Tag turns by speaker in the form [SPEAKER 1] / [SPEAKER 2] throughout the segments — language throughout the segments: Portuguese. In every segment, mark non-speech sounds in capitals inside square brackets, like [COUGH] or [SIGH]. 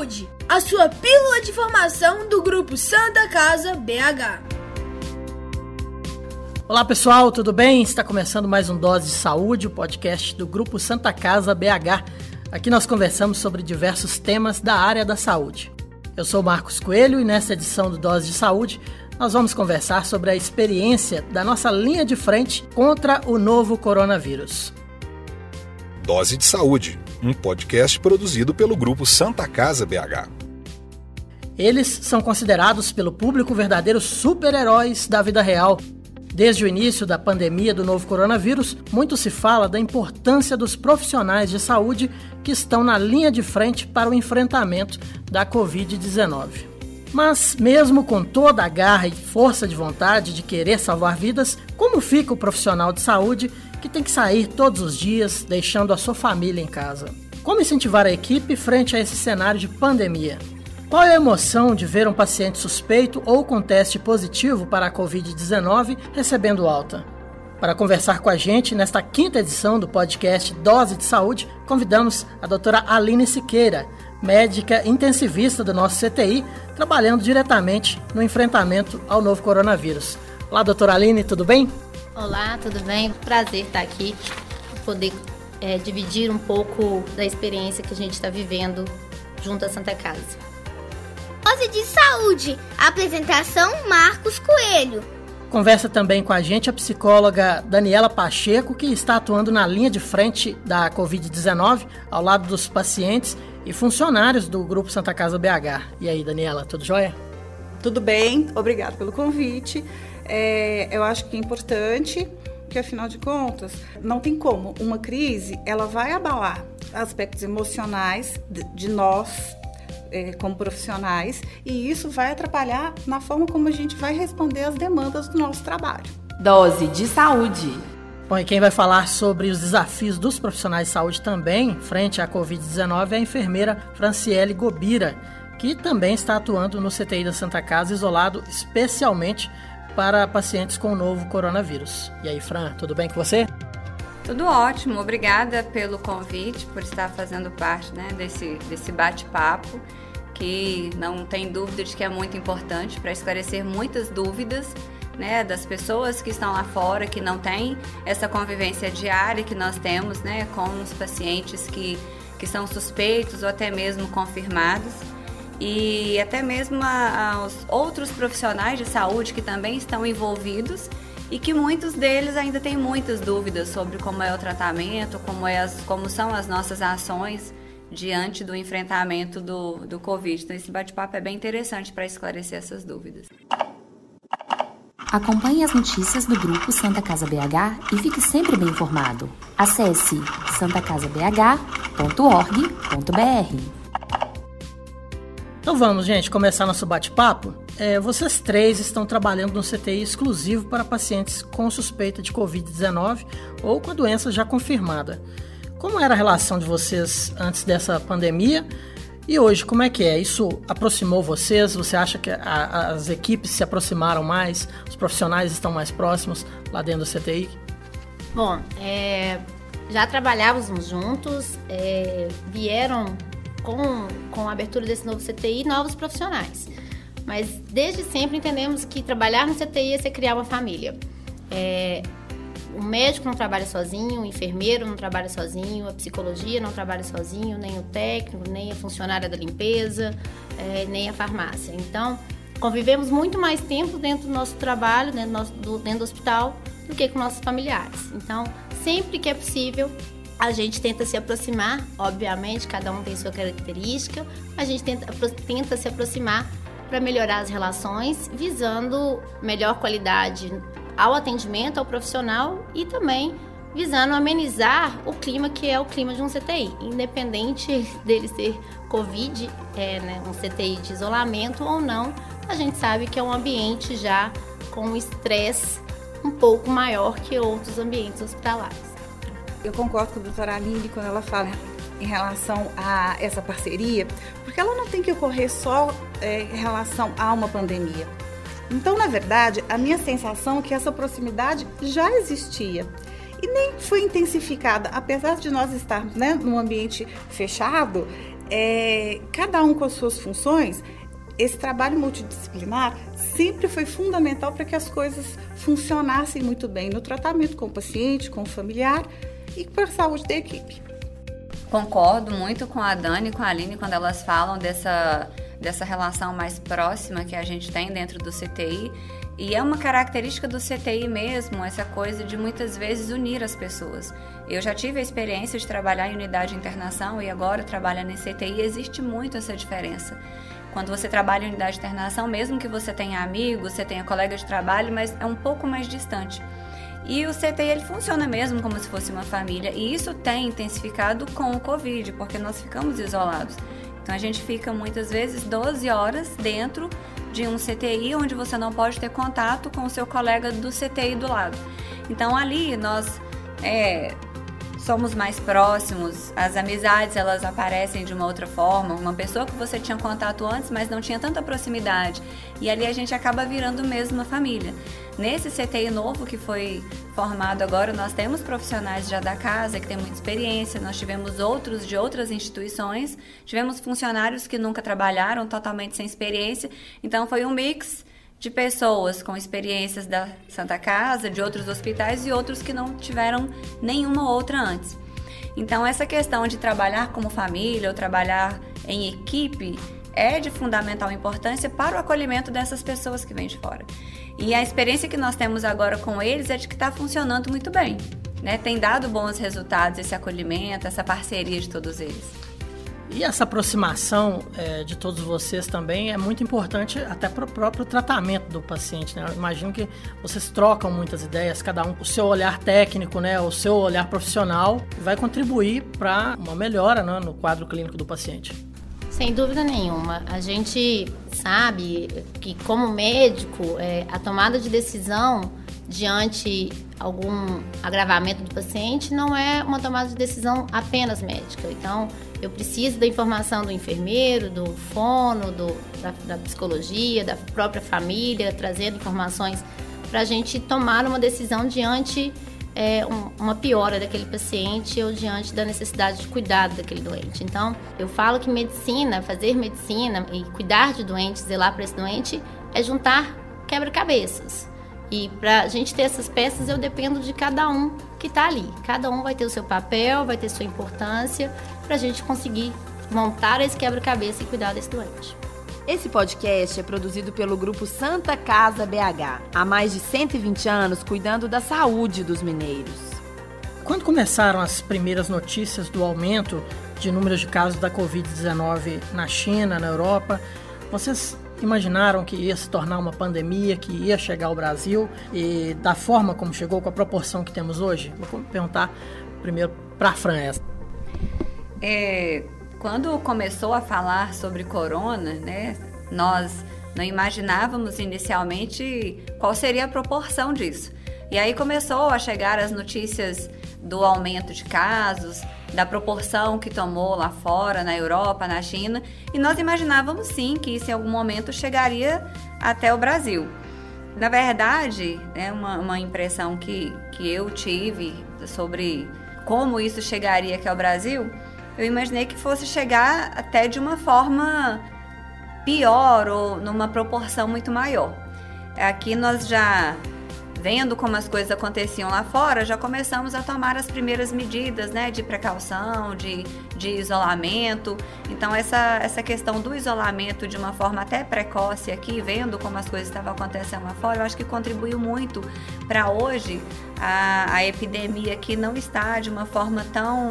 [SPEAKER 1] Saúde, a sua pílula de formação do Grupo Santa Casa BH.
[SPEAKER 2] Olá pessoal, tudo bem? Está começando mais um Dose de Saúde, o podcast do Grupo Santa Casa BH. Aqui nós conversamos sobre diversos temas da área da saúde. Eu sou Marcos Coelho e nesta edição do Dose de Saúde nós vamos conversar sobre a experiência da nossa linha de frente contra o novo coronavírus.
[SPEAKER 3] Dose de Saúde, um podcast produzido pelo grupo Santa Casa BH.
[SPEAKER 2] Eles são considerados pelo público verdadeiros super-heróis da vida real. Desde o início da pandemia do novo coronavírus, muito se fala da importância dos profissionais de saúde que estão na linha de frente para o enfrentamento da Covid-19. Mas, mesmo com toda a garra e força de vontade de querer salvar vidas, como fica o profissional de saúde que tem que sair todos os dias, deixando a sua família em casa? Como incentivar a equipe frente a esse cenário de pandemia? Qual é a emoção de ver um paciente suspeito ou com teste positivo para a Covid-19 recebendo alta? Para conversar com a gente nesta quinta edição do podcast Dose de Saúde, convidamos a doutora Aline Siqueira, médica intensivista do nosso CTI, trabalhando diretamente no enfrentamento ao novo coronavírus. Olá, doutora Aline, tudo bem?
[SPEAKER 4] Olá, tudo bem? Prazer estar aqui, poder é, dividir um pouco da experiência que a gente está vivendo junto à Santa Casa.
[SPEAKER 5] Dose de Saúde, apresentação Marcos Coelho.
[SPEAKER 2] Conversa também com a gente a psicóloga Daniela Pacheco, que está atuando na linha de frente da Covid-19, ao lado dos pacientes e funcionários do Grupo Santa Casa BH. E aí, Daniela, tudo jóia?
[SPEAKER 6] Tudo bem, obrigado pelo convite. É, eu acho que é importante, que afinal de contas, não tem como. Uma crise, ela vai abalar aspectos emocionais de, de nós, é, como profissionais, e isso vai atrapalhar na forma como a gente vai responder às demandas do nosso trabalho.
[SPEAKER 7] Dose de saúde.
[SPEAKER 2] Bom, e quem vai falar sobre os desafios dos profissionais de saúde também, frente à Covid-19, é a enfermeira Franciele Gobira, que também está atuando no CTI da Santa Casa, isolado especialmente para pacientes com o novo coronavírus. E aí, Fran, tudo bem com você?
[SPEAKER 8] Tudo ótimo, obrigada pelo convite, por estar fazendo parte né, desse, desse bate-papo, que não tem dúvida de que é muito importante para esclarecer muitas dúvidas né, das pessoas que estão lá fora, que não têm essa convivência diária que nós temos né, com os pacientes que, que são suspeitos ou até mesmo confirmados. E até mesmo a, a, os outros profissionais de saúde que também estão envolvidos e que muitos deles ainda têm muitas dúvidas sobre como é o tratamento, como, é as, como são as nossas ações diante do enfrentamento do, do Covid. Então, esse bate-papo é bem interessante para esclarecer essas dúvidas.
[SPEAKER 7] Acompanhe as notícias do grupo Santa Casa BH e fique sempre bem informado. Acesse santacasabh.org.br.
[SPEAKER 2] Então vamos, gente, começar nosso bate-papo. É, vocês três estão trabalhando no CTI exclusivo para pacientes com suspeita de Covid-19 ou com a doença já confirmada. Como era a relação de vocês antes dessa pandemia e hoje, como é que é? Isso aproximou vocês? Você acha que a, as equipes se aproximaram mais? Os profissionais estão mais próximos lá dentro do CTI?
[SPEAKER 4] Bom, é, já trabalhávamos juntos, é, vieram com, com a abertura desse novo CTI novos profissionais. Mas desde sempre entendemos que trabalhar no CTI é ser criar uma família. É, o médico não trabalha sozinho, o enfermeiro não trabalha sozinho, a psicologia não trabalha sozinho, nem o técnico, nem a funcionária da limpeza, é, nem a farmácia. Então, convivemos muito mais tempo dentro do nosso trabalho, dentro do, nosso, do, dentro do hospital, do que com nossos familiares. Então, sempre que é possível, a gente tenta se aproximar, obviamente, cada um tem sua característica, a gente tenta, tenta se aproximar para melhorar as relações, visando melhor qualidade ao atendimento, ao profissional e também visando amenizar o clima que é o clima de um CTI, independente [LAUGHS] dele ser Covid, é, né, um CTI de isolamento ou não, a gente sabe que é um ambiente já com estresse um pouco maior que outros ambientes hospitalares.
[SPEAKER 6] Eu concordo com a doutora Aline quando ela fala em relação a essa parceria, porque ela não tem que ocorrer só é, em relação a uma pandemia. Então, na verdade, a minha sensação é que essa proximidade já existia e nem foi intensificada, apesar de nós estarmos né, num ambiente fechado. é, cada um com as suas funções, esse trabalho multidisciplinar sempre foi fundamental para que as coisas funcionassem muito bem no tratamento com o paciente, com o familiar e para a saúde da equipe.
[SPEAKER 8] Concordo muito com a Dani e com a Aline quando elas falam dessa, dessa relação mais próxima que a gente tem dentro do CTI. E é uma característica do CTI mesmo, essa coisa de muitas vezes unir as pessoas. Eu já tive a experiência de trabalhar em unidade de internação e agora trabalhando em CTI, existe muito essa diferença. Quando você trabalha em unidade de internação, mesmo que você tenha amigos, você tenha colegas de trabalho, mas é um pouco mais distante. E o CTI ele funciona mesmo como se fosse uma família, e isso tem intensificado com o Covid, porque nós ficamos isolados. Então a gente fica muitas vezes 12 horas dentro de um CTI onde você não pode ter contato com o seu colega do CTI do lado. Então ali nós é, somos mais próximos, as amizades elas aparecem de uma outra forma, uma pessoa que você tinha contato antes, mas não tinha tanta proximidade. E ali a gente acaba virando mesmo uma família. Nesse CTI novo que foi formado agora, nós temos profissionais já da casa que têm muita experiência, nós tivemos outros de outras instituições, tivemos funcionários que nunca trabalharam, totalmente sem experiência. Então foi um mix de pessoas com experiências da Santa Casa, de outros hospitais e outros que não tiveram nenhuma outra antes. Então, essa questão de trabalhar como família ou trabalhar em equipe é de fundamental importância para o acolhimento dessas pessoas que vêm de fora. E a experiência que nós temos agora com eles é de que está funcionando muito bem. Né? Tem dado bons resultados esse acolhimento, essa parceria de todos eles.
[SPEAKER 2] E essa aproximação é, de todos vocês também é muito importante até para o próprio tratamento do paciente. Né? Eu imagino que vocês trocam muitas ideias, cada um o seu olhar técnico, né, o seu olhar profissional, vai contribuir para uma melhora né, no quadro clínico do paciente.
[SPEAKER 4] Sem dúvida nenhuma. A gente sabe que, como médico, é, a tomada de decisão diante algum agravamento do paciente não é uma tomada de decisão apenas médica. Então, eu preciso da informação do enfermeiro, do fono, do, da, da psicologia, da própria família, trazendo informações para a gente tomar uma decisão diante é, um, uma piora daquele paciente ou diante da necessidade de cuidado daquele doente. Então, eu falo que medicina, fazer medicina e cuidar de doentes, zelar para esse doente, é juntar quebra-cabeças. E para a gente ter essas peças, eu dependo de cada um que está ali. Cada um vai ter o seu papel, vai ter sua importância, para a gente conseguir montar esse quebra-cabeça e cuidar desse doente.
[SPEAKER 9] Esse podcast é produzido pelo grupo Santa Casa BH, há mais de 120 anos cuidando da saúde dos mineiros.
[SPEAKER 2] Quando começaram as primeiras notícias do aumento de números de casos da Covid-19 na China, na Europa, vocês imaginaram que ia se tornar uma pandemia, que ia chegar ao Brasil e da forma como chegou, com a proporção que temos hoje? Vou perguntar primeiro para a Fran
[SPEAKER 8] É, quando começou a falar sobre corona, né, nós não imaginávamos inicialmente qual seria a proporção disso. E aí começou a chegar as notícias do aumento de casos, da proporção que tomou lá fora, na Europa, na China, e nós imaginávamos sim que isso em algum momento chegaria até o Brasil. Na verdade, é uma, uma impressão que, que eu tive sobre como isso chegaria aqui ao Brasil, eu imaginei que fosse chegar até de uma forma pior ou numa proporção muito maior. Aqui nós já vendo como as coisas aconteciam lá fora, já começamos a tomar as primeiras medidas né, de precaução, de, de isolamento. Então, essa, essa questão do isolamento de uma forma até precoce aqui, vendo como as coisas estavam acontecendo lá fora, eu acho que contribuiu muito para hoje a, a epidemia aqui não estar de uma forma tão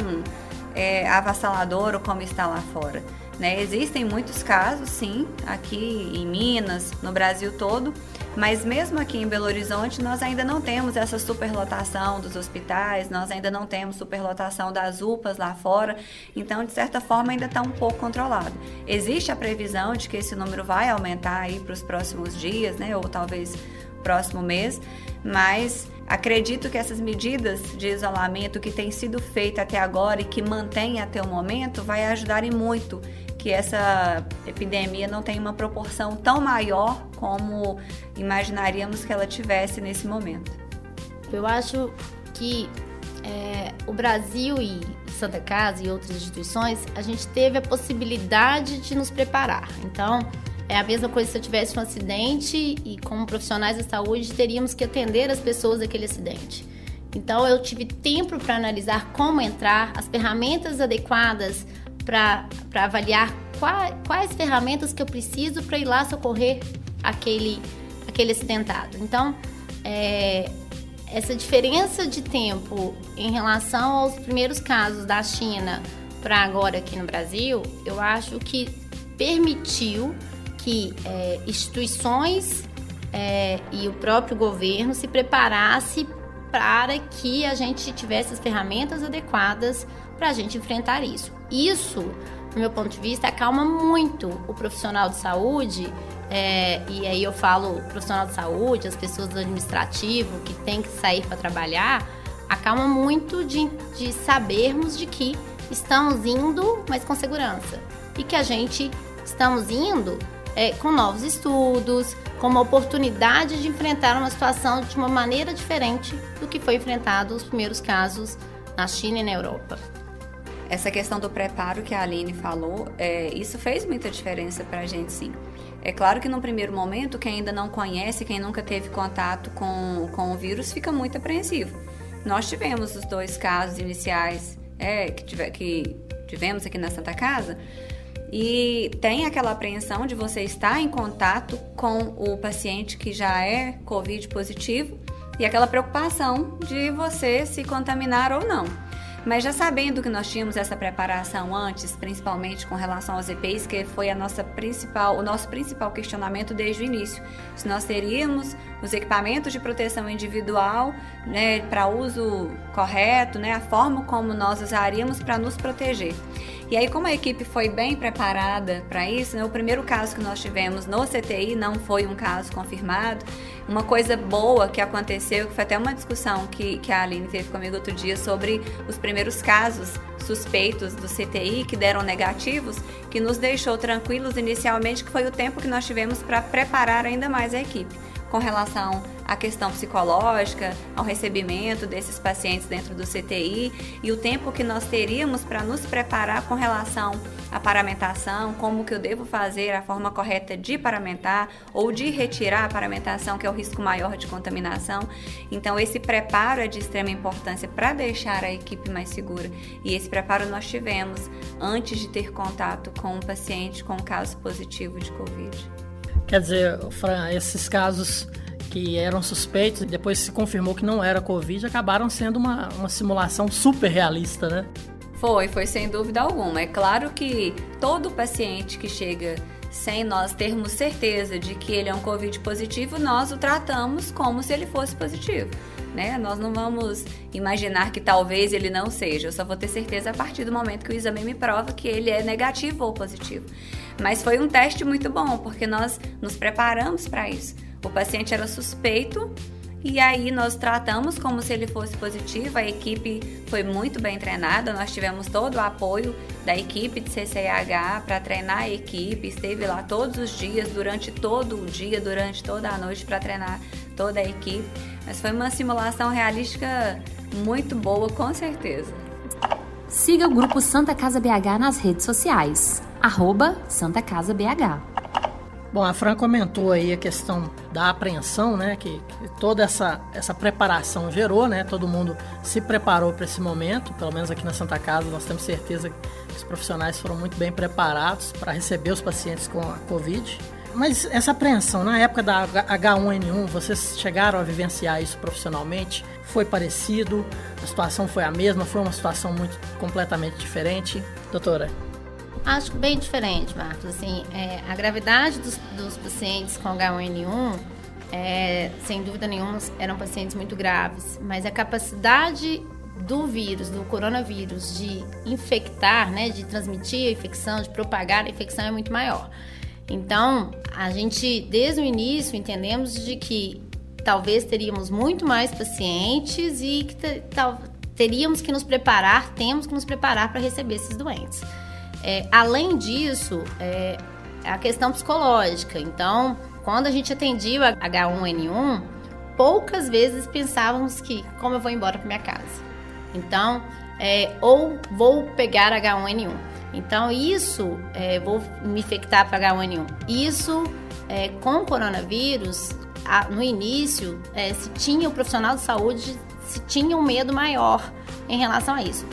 [SPEAKER 8] é, avassaladora como está lá fora. Né? Existem muitos casos, sim, aqui em Minas, no Brasil todo, mas mesmo aqui em Belo Horizonte, nós ainda não temos essa superlotação dos hospitais, nós ainda não temos superlotação das UPAs lá fora, então, de certa forma, ainda está um pouco controlado. Existe a previsão de que esse número vai aumentar aí para os próximos dias, né, ou talvez próximo mês, mas acredito que essas medidas de isolamento que têm sido feitas até agora e que mantêm até o momento vai ajudarem muito que essa epidemia não tem uma proporção tão maior como imaginaríamos que ela tivesse nesse momento.
[SPEAKER 4] Eu acho que é, o Brasil e Santa Casa e outras instituições, a gente teve a possibilidade de nos preparar. Então, é a mesma coisa se eu tivesse um acidente e, como profissionais da saúde, teríamos que atender as pessoas daquele acidente. Então, eu tive tempo para analisar como entrar, as ferramentas adequadas para avaliar quais, quais ferramentas que eu preciso para ir lá socorrer aquele, aquele acidentado. Então, é, essa diferença de tempo em relação aos primeiros casos da China para agora aqui no Brasil, eu acho que permitiu que é, instituições é, e o próprio governo se preparasse para que a gente tivesse as ferramentas adequadas para a gente enfrentar isso. Isso, do meu ponto de vista, acalma muito o profissional de saúde é, e aí eu falo profissional de saúde, as pessoas do administrativo que tem que sair para trabalhar, acalma muito de, de sabermos de que estamos indo, mas com segurança. E que a gente estamos indo é, com novos estudos, com uma oportunidade de enfrentar uma situação de uma maneira diferente do que foi enfrentado os primeiros casos na China e na Europa.
[SPEAKER 8] Essa questão do preparo que a Aline falou, é, isso fez muita diferença para a gente, sim. É claro que no primeiro momento, quem ainda não conhece, quem nunca teve contato com, com o vírus, fica muito apreensivo. Nós tivemos os dois casos iniciais é, que, tive, que tivemos aqui na Santa Casa, e tem aquela apreensão de você estar em contato com o paciente que já é Covid positivo e aquela preocupação de você se contaminar ou não. Mas já sabendo que nós tínhamos essa preparação antes, principalmente com relação aos EPIs, que foi a nossa principal, o nosso principal questionamento desde o início, se nós teríamos os equipamentos de proteção individual, né, para uso correto, né, a forma como nós usaríamos para nos proteger. E aí, como a equipe foi bem preparada para isso, né, o primeiro caso que nós tivemos no CTI não foi um caso confirmado. Uma coisa boa que aconteceu, que foi até uma discussão que, que a Aline teve comigo outro dia sobre os primeiros casos suspeitos do CTI que deram negativos, que nos deixou tranquilos inicialmente, que foi o tempo que nós tivemos para preparar ainda mais a equipe com relação à questão psicológica, ao recebimento desses pacientes dentro do CTI e o tempo que nós teríamos para nos preparar com relação à paramentação, como que eu devo fazer a forma correta de paramentar ou de retirar a paramentação, que é o risco maior de contaminação. Então esse preparo é de extrema importância para deixar a equipe mais segura. E esse preparo nós tivemos antes de ter contato com um paciente com um caso positivo de COVID.
[SPEAKER 2] Quer dizer, Fran, esses casos que eram suspeitos e depois se confirmou que não era Covid, acabaram sendo uma, uma simulação super realista, né?
[SPEAKER 8] Foi, foi sem dúvida alguma. É claro que todo paciente que chega sem nós termos certeza de que ele é um Covid positivo, nós o tratamos como se ele fosse positivo. Né? Nós não vamos imaginar que talvez ele não seja. Eu só vou ter certeza a partir do momento que o exame me prova que ele é negativo ou positivo. Mas foi um teste muito bom, porque nós nos preparamos para isso. O paciente era suspeito e aí nós tratamos como se ele fosse positivo. A equipe foi muito bem treinada, nós tivemos todo o apoio da equipe de CCIH para treinar a equipe, esteve lá todos os dias, durante todo o dia, durante toda a noite para treinar toda a equipe. Mas foi uma simulação realística muito boa, com certeza.
[SPEAKER 7] Siga o grupo Santa Casa BH nas redes sociais, arroba Santa Casa BH.
[SPEAKER 2] Bom, a Fran comentou aí a questão da apreensão, né? Que, que, toda essa, essa preparação gerou, né? Todo mundo se preparou para esse momento, pelo menos aqui na Santa Casa nós temos certeza que os profissionais foram muito bem preparados para receber os pacientes com a Covid. Mas essa apreensão, na época da H1N1, vocês chegaram a vivenciar isso profissionalmente? Foi parecido? A situação foi a mesma? Foi uma situação muito completamente diferente? Doutora?
[SPEAKER 4] Acho bem diferente, Marcos. Assim, é, a gravidade dos, dos, pacientes com H1N1, é, sem dúvida nenhuma, eram pacientes muito graves, mas a capacidade do vírus, do coronavírus, de infectar, né, de transmitir a infecção, de propagar a infecção é muito maior. Então, a gente, desde o início, entendemos de que talvez teríamos muito mais pacientes e que teríamos que nos preparar, temos que nos preparar para receber esses doentes. É, além disso, é, a questão psicológica. Então, quando a gente atendia o H1N1, poucas vezes pensávamos que como eu vou embora para minha casa. Então, é, ou vou pegar H1N1. Então, isso, é, vou me infectar para H1N1. Isso, é, com coronavírus, a, no início, é, se tinha o profissional de saúde, se tinha um medo maior em relação a isso.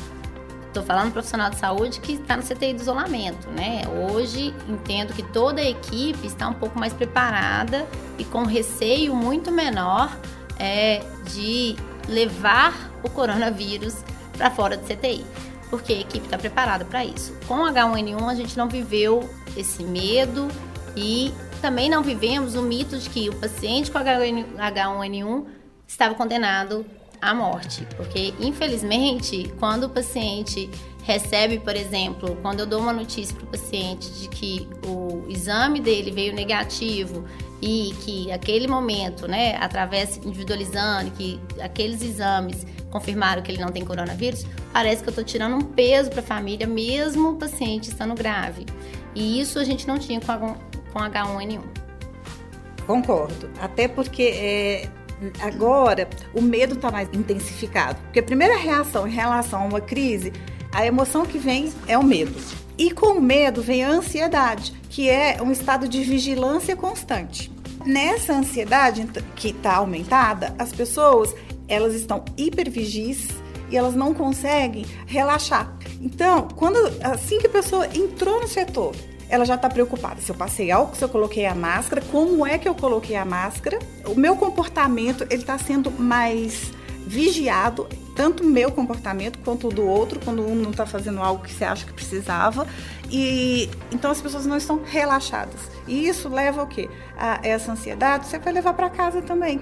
[SPEAKER 4] Estou falando profissional de saúde que está no CTI de isolamento, né? Hoje entendo que toda a equipe está um pouco mais preparada e com receio muito menor é, de levar o coronavírus para fora do CTI, porque a equipe está preparada para isso. Com H1N1 a gente não viveu esse medo e também não vivemos o mito de que o paciente com H1N1 estava condenado à morte, porque infelizmente, quando o paciente recebe, por exemplo, quando eu dou uma notícia para o paciente de que o exame dele veio negativo e que aquele momento, né, através individualizando, que aqueles exames confirmaram que ele não tem coronavírus, parece que eu estou tirando um peso para a família, mesmo o paciente estando grave. E isso a gente não tinha com, a, com H1N1.
[SPEAKER 6] Concordo. Até porque é, agora o medo está mais intensificado. Porque a primeira reação em relação a uma crise, a emoção que vem é o medo. E com o medo vem a ansiedade, que é um estado de vigilância constante. Nessa ansiedade que está aumentada, as pessoas elas estão hipervigis e elas não conseguem relaxar. Então, quando assim que a pessoa entrou no setor, ela já está preocupada. Se eu passei álcool, se eu coloquei a máscara, como é que eu coloquei a máscara? O meu comportamento ele está sendo mais vigiado, tanto o meu comportamento quanto o do outro, quando um não está fazendo algo que você acha que precisava. E então as pessoas não estão relaxadas. E isso leva ao quê? A essa ansiedade, você vai levar para casa também.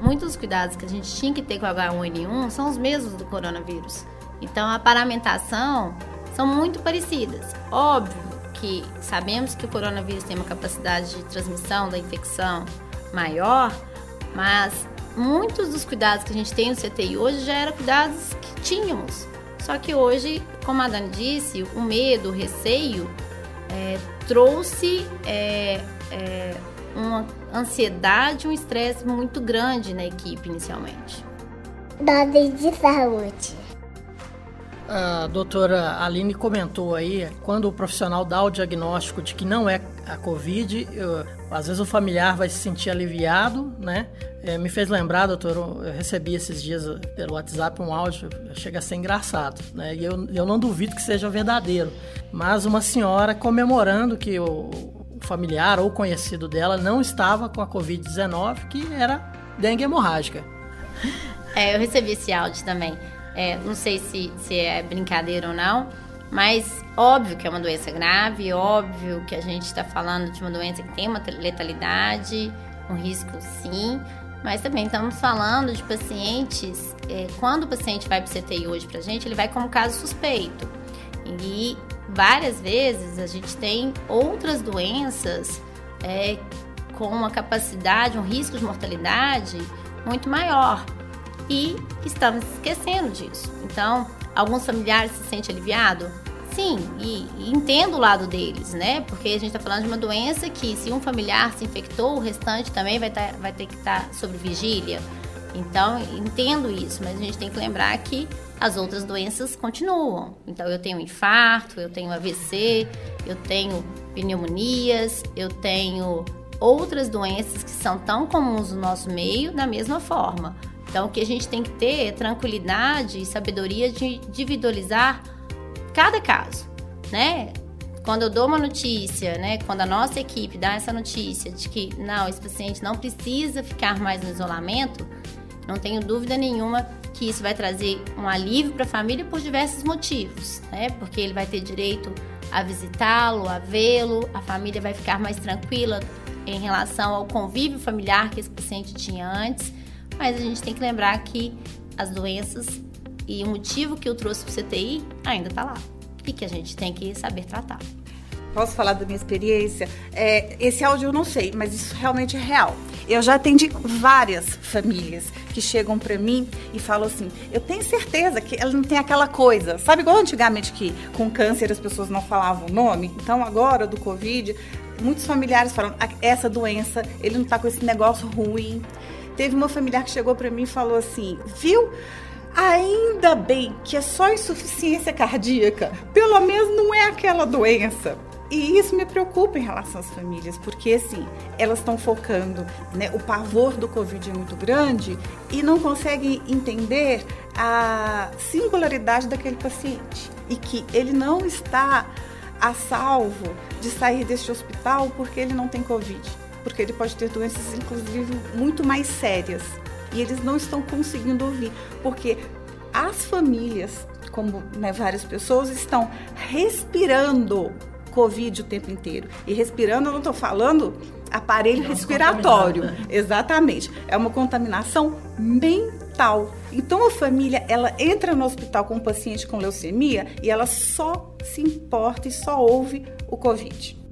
[SPEAKER 4] Muitos dos cuidados que a gente tinha que ter com o H1N1 são os mesmos do coronavírus. Então a paramentação são muito parecidas. Óbvio que sabemos que o coronavírus tem uma capacidade de transmissão da infecção maior, mas muitos dos cuidados que a gente tem no CTI hoje já eram cuidados que tínhamos. Só que hoje, como a Dani disse, o medo, o receio é, trouxe é, é, uma ansiedade, um estresse muito grande na equipe inicialmente.
[SPEAKER 5] Dose de saúde.
[SPEAKER 2] A doutora Aline comentou aí, quando o profissional dá o diagnóstico de que não é a Covid, eu, às vezes o familiar vai se sentir aliviado, né? É, me fez lembrar, doutor, eu recebi esses dias pelo WhatsApp um áudio, chega a ser engraçado, né? E eu, eu não duvido que seja verdadeiro. Mas uma senhora comemorando que o, o familiar ou conhecido dela não estava com a Covid-19, que era dengue hemorrágica.
[SPEAKER 4] É, eu recebi esse áudio também. É, não sei se, se é brincadeira ou não, mas óbvio que é uma doença grave, óbvio que a gente está falando de uma doença que tem uma letalidade, um risco sim, mas também estamos falando de pacientes. É, quando o paciente vai para o CTI hoje para a gente, ele vai como caso suspeito. E várias vezes a gente tem outras doenças é, com uma capacidade, um risco de mortalidade muito maior e estamos esquecendo disso. Então, alguns familiares se sentem aliviados? Sim, e, e, entendo o lado deles, né? Porque a gente está falando de uma doença que, se um familiar se infectou, o restante também vai, tá, vai ter que estar tá sob vigília. Então, entendo isso, mas a gente tem que lembrar que as outras doenças continuam. Então, eu tenho infarto, eu tenho AVC, eu tenho pneumonias, eu tenho outras doenças que são tão comuns no nosso meio da mesma forma. Então, o que a gente tem que ter é tranquilidade e sabedoria de individualizar cada caso, né? Quando eu dou uma notícia, né, quando a nossa equipe dá essa notícia de que não, esse paciente não precisa ficar mais no isolamento, não tenho dúvida nenhuma que isso vai trazer um alívio para a família por diversos motivos, né? Porque ele vai ter direito a visitá-lo, a vê-lo, a família vai ficar mais tranquila em relação ao convívio familiar que esse paciente tinha antes mas a gente tem que lembrar que as doenças e o motivo que eu trouxe para o CTI ainda está lá e que a gente tem que saber tratar.
[SPEAKER 6] Posso falar da minha experiência? É, esse áudio eu não sei, mas isso realmente é real. Eu já atendi várias famílias que chegam para mim e falam assim: eu tenho certeza que ela não tem aquela coisa. Sabe, igual antigamente que com câncer as pessoas não falavam o nome? Então, agora do Covid, muitos familiares falam: ah, essa doença, ele não tá com esse negócio ruim. Teve uma familiar que chegou para mim e falou assim: viu? Ainda bem que é só insuficiência cardíaca, pelo menos não é aquela doença. E isso me preocupa em relação às famílias, porque assim, elas estão focando, né, o pavor do Covid é muito grande e não conseguem entender a singularidade daquele paciente e que ele não está a salvo de sair deste hospital porque ele não tem Covid, porque ele pode ter doenças, inclusive, muito mais sérias. E eles não estão conseguindo ouvir, porque as famílias, como né, várias pessoas, estão respirando Covid o tempo inteiro. E respirando, eu não estou falando aparelho respiratório. Né? Exatamente. É uma contaminação mental. Então a família, ela entra no hospital com um paciente com leucemia e ela só se importa e só ouve o Covid.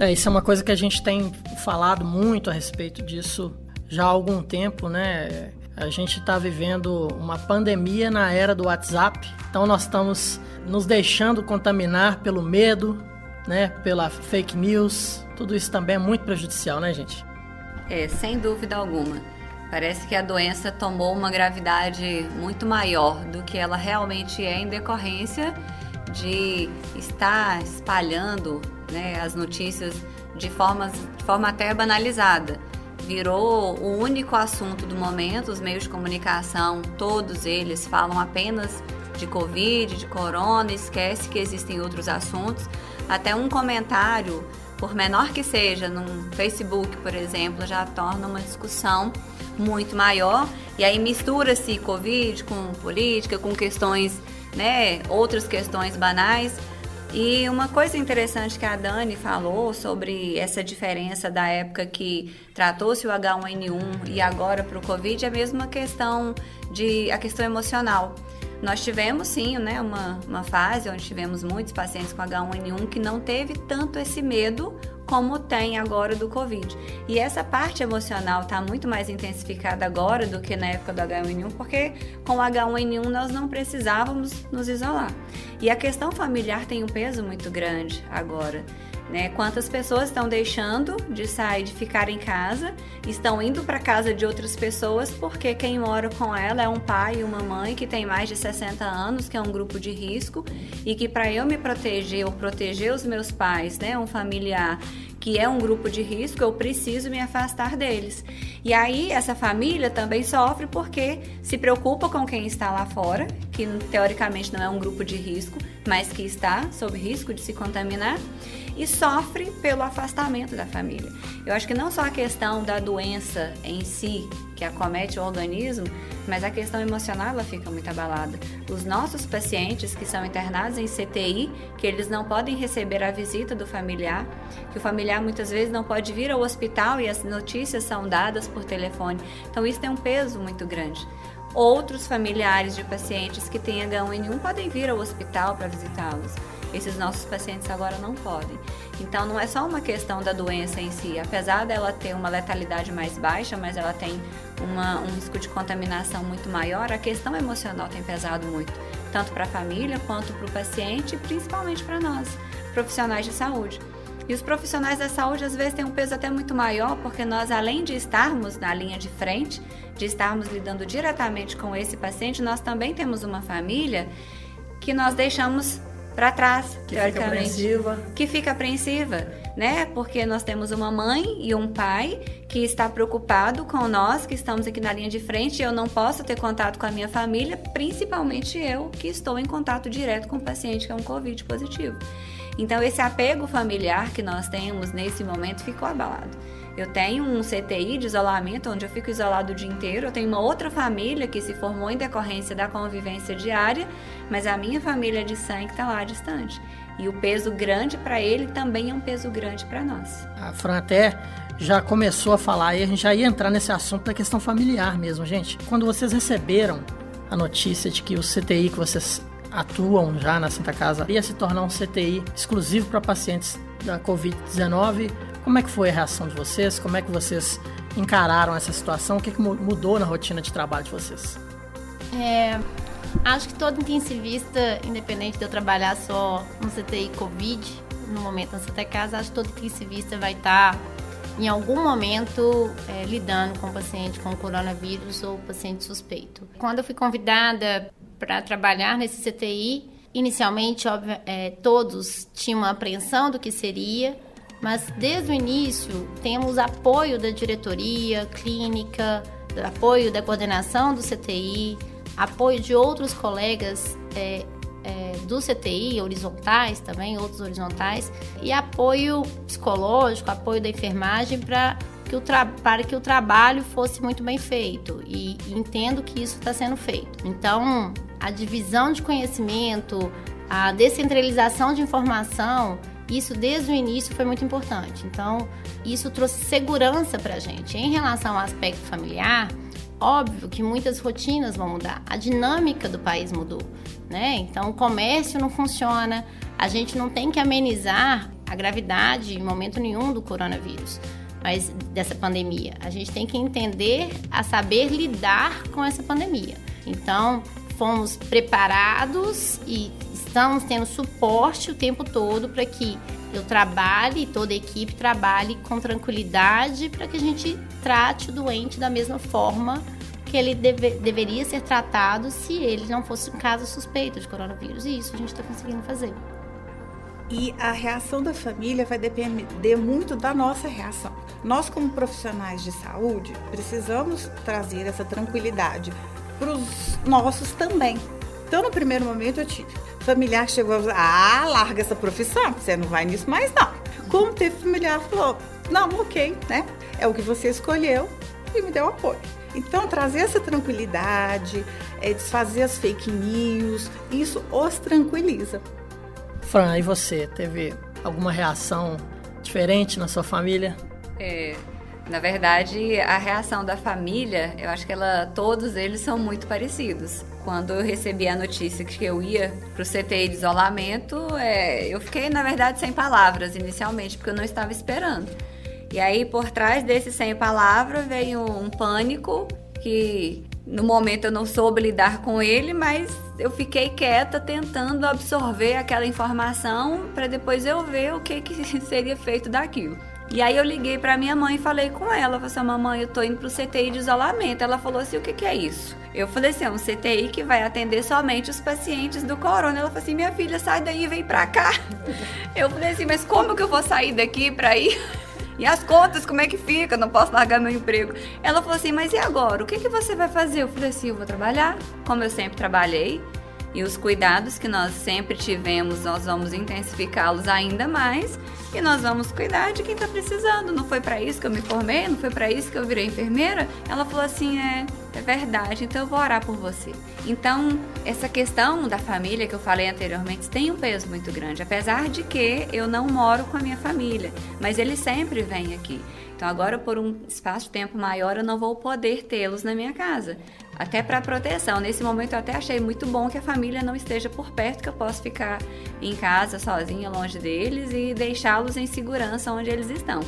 [SPEAKER 2] É, isso é uma coisa que a gente tem falado muito a respeito disso já há algum tempo, né? A gente está vivendo uma pandemia na era do WhatsApp, então nós estamos nos deixando contaminar pelo medo, né, pela fake news. Tudo isso também é muito prejudicial, né, gente?
[SPEAKER 8] É, sem dúvida alguma. Parece que a doença tomou uma gravidade muito maior do que ela realmente é em decorrência de estar espalhando né, as notícias de, formas, de forma até banalizada. Virou o único assunto do momento, os meios de comunicação, todos eles falam apenas de Covid, de corona, esquece que existem outros assuntos. Até um comentário, por menor que seja, num Facebook, por exemplo, já torna uma discussão muito maior. E aí mistura-se Covid com política, com questões, né, outras questões banais. E uma coisa interessante que a Dani falou sobre essa diferença da época que tratou-se o H1N1 e agora para o Covid é a mesma questão de a questão emocional. Nós tivemos sim, né, uma, uma fase onde tivemos muitos pacientes com H1N1 que não teve tanto esse medo como tem agora do Covid. E essa parte emocional está muito mais intensificada agora do que na época do H1N1, porque com o H1N1 nós não precisávamos nos isolar. E a questão familiar tem um peso muito grande agora. Né? Quantas pessoas estão deixando de sair, de ficar em casa, estão indo para casa de outras pessoas porque quem mora com ela é um pai e uma mãe que tem mais de 60 anos, que é um grupo de risco, e que para eu me proteger ou proteger os meus pais, né, um familiar que é um grupo de risco, eu preciso me afastar deles. E aí essa família também sofre porque se preocupa com quem está lá fora, que teoricamente não é um grupo de risco, mas que está sob risco de se contaminar e sofre pelo afastamento da família. Eu acho que não só a questão da doença em si, que acomete o organismo, mas a questão emocional ela fica muito abalada. Os nossos pacientes que são internados em CTI, que eles não podem receber a visita do familiar, que o familiar muitas vezes não pode vir ao hospital e as notícias são dadas por telefone. Então isso tem um peso muito grande. Outros familiares de pacientes que têm H1N1 podem vir ao hospital para visitá-los. Esses nossos pacientes agora não podem. Então não é só uma questão da doença em si, apesar dela ter uma letalidade mais baixa, mas ela tem uma, um risco de contaminação muito maior, a questão emocional tem pesado muito, tanto para a família quanto para o paciente e principalmente para nós, profissionais de saúde. E os profissionais da saúde às vezes têm um peso até muito maior, porque nós, além de estarmos na linha de frente, de estarmos lidando diretamente com esse paciente, nós também temos uma família que nós deixamos para trás,
[SPEAKER 2] que fica apreensiva.
[SPEAKER 8] Que fica apreensiva, né? Porque nós temos uma mãe e um pai que está preocupado com nós, que estamos aqui na linha de frente, e eu não posso ter contato com a minha família, principalmente eu, que estou em contato direto com o paciente que é um COVID positivo. Então, esse apego familiar que nós temos nesse momento ficou abalado. Eu tenho um CTI de isolamento, onde eu fico isolado o dia inteiro. Eu tenho uma outra família que se formou em decorrência da convivência diária, mas a minha família de sangue está lá distante. E o peso grande para ele também é um peso grande para nós.
[SPEAKER 2] A Fran até já começou a falar e a gente já ia entrar nesse assunto da questão familiar mesmo, gente. Quando vocês receberam a notícia de que o CTI que vocês atuam já na Santa Casa ia se tornar um CTI exclusivo para pacientes da Covid-19, como é que foi a reação de vocês? Como é que vocês encararam essa situação? O que, que mudou na rotina de trabalho de vocês?
[SPEAKER 4] É, acho que todo intensivista, independente de eu trabalhar só no CTI Covid, no momento na Santa Casa, acho que todo intensivista vai estar em algum momento é, lidando com o paciente com coronavírus ou paciente suspeito. Quando eu fui convidada para trabalhar nesse CTI, inicialmente, óbvio, é, todos tinham uma apreensão do que seria, mas desde o início temos apoio da diretoria clínica, apoio da coordenação do CTI, apoio de outros colegas é, é, do CTI, horizontais também, outros horizontais, e apoio psicológico, apoio da enfermagem para que o para que o trabalho fosse muito bem feito e, e entendo que isso está sendo feito. Então, a divisão de conhecimento, a descentralização de informação, isso desde o início foi muito importante. Então, isso trouxe segurança para a gente. Em relação ao aspecto familiar, óbvio que muitas rotinas vão mudar. A dinâmica do país mudou, né? Então, o comércio não funciona. A gente não tem que amenizar a gravidade em momento nenhum do coronavírus, mas dessa pandemia. A gente tem que entender a saber lidar com essa pandemia. Então, fomos preparados e estamos tendo suporte o tempo todo para que eu trabalhe, toda a equipe trabalhe com tranquilidade para que a gente trate o doente da mesma forma que ele deve, deveria ser tratado se ele não fosse um caso suspeito de coronavírus. E isso a gente está conseguindo fazer.
[SPEAKER 6] E a reação da família vai depender muito da nossa reação. Nós, como profissionais de saúde, precisamos trazer essa tranquilidade para os nossos também. Então, no primeiro momento, eu tive familiar que chegou a dizer, ah, larga essa profissão, você não vai nisso mais não. Como teve familiar que falou, não, ok, né? É o que você escolheu e me deu apoio. Então, trazer essa tranquilidade, é, desfazer as fake news, isso os tranquiliza.
[SPEAKER 2] Fran, e você? Teve alguma reação diferente na sua família?
[SPEAKER 8] É, na verdade, a reação da família, eu acho que ela, todos eles são muito parecidos. Quando eu recebi a notícia que eu ia para o CTI de isolamento, é, eu fiquei, na verdade, sem palavras inicialmente, porque eu não estava esperando. E aí, por trás desse sem palavras, veio um pânico que no momento eu não soube lidar com ele, mas eu fiquei quieta tentando absorver aquela informação para depois eu ver o que, que [LAUGHS] seria feito daquilo. E aí eu liguei para minha mãe e falei com ela, falei assim, mamãe, eu tô indo pro CTI de isolamento. Ela falou assim, o que que é isso? Eu falei assim, é um CTI que vai atender somente os pacientes do corona. Ela falou assim, minha filha, sai daí e vem pra cá. [LAUGHS] Eu falei assim, mas como que eu vou sair daqui pra ir? [LAUGHS] E as contas, como é que fica? Não posso largar meu emprego. Ela falou assim, mas e agora? O que, que você vai fazer? Eu falei assim, eu vou trabalhar, como eu sempre trabalhei. E os cuidados que nós sempre tivemos, nós vamos intensificá-los ainda mais e nós vamos cuidar de quem está precisando. Não foi para isso que eu me formei, não foi para isso que eu virei enfermeira. Ela falou assim: é, é verdade, então eu vou orar por você. Então, essa questão da família que eu falei anteriormente tem um peso muito grande, apesar de que eu não moro com a minha família, mas eles sempre vêm aqui. Então, agora, por um espaço de tempo maior, eu não vou poder tê-los na minha casa até para proteção. Nesse momento eu até achei muito bom que a família não esteja por perto, que eu possa ficar em casa sozinha, longe deles e deixá-los em segurança onde eles estão.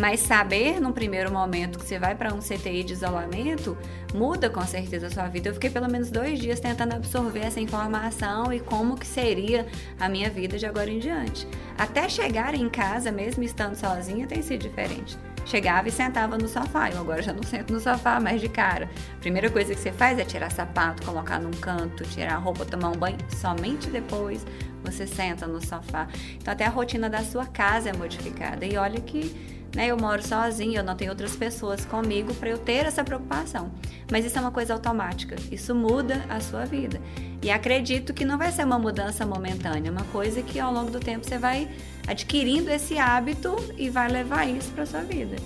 [SPEAKER 8] Mas saber num primeiro momento que você vai para um CTI de isolamento muda com certeza a sua vida. Eu fiquei pelo menos dois dias tentando absorver essa informação e como que seria a minha vida de agora em diante. Até chegar em casa, mesmo estando sozinha, tem sido diferente. Chegava e sentava no sofá. Eu agora já não sento no sofá mais de cara. Primeira coisa que você faz é tirar sapato, colocar num canto, tirar a roupa, tomar um banho. Somente depois você senta no sofá. Então até a rotina da sua casa é modificada. E olha que né, eu moro sozinha, eu não tenho outras pessoas comigo para eu ter essa preocupação. Mas isso é uma coisa automática. Isso muda a sua vida. E acredito que não vai ser uma mudança momentânea, é uma coisa que ao longo do tempo você vai adquirindo esse hábito e vai levar isso para sua vida.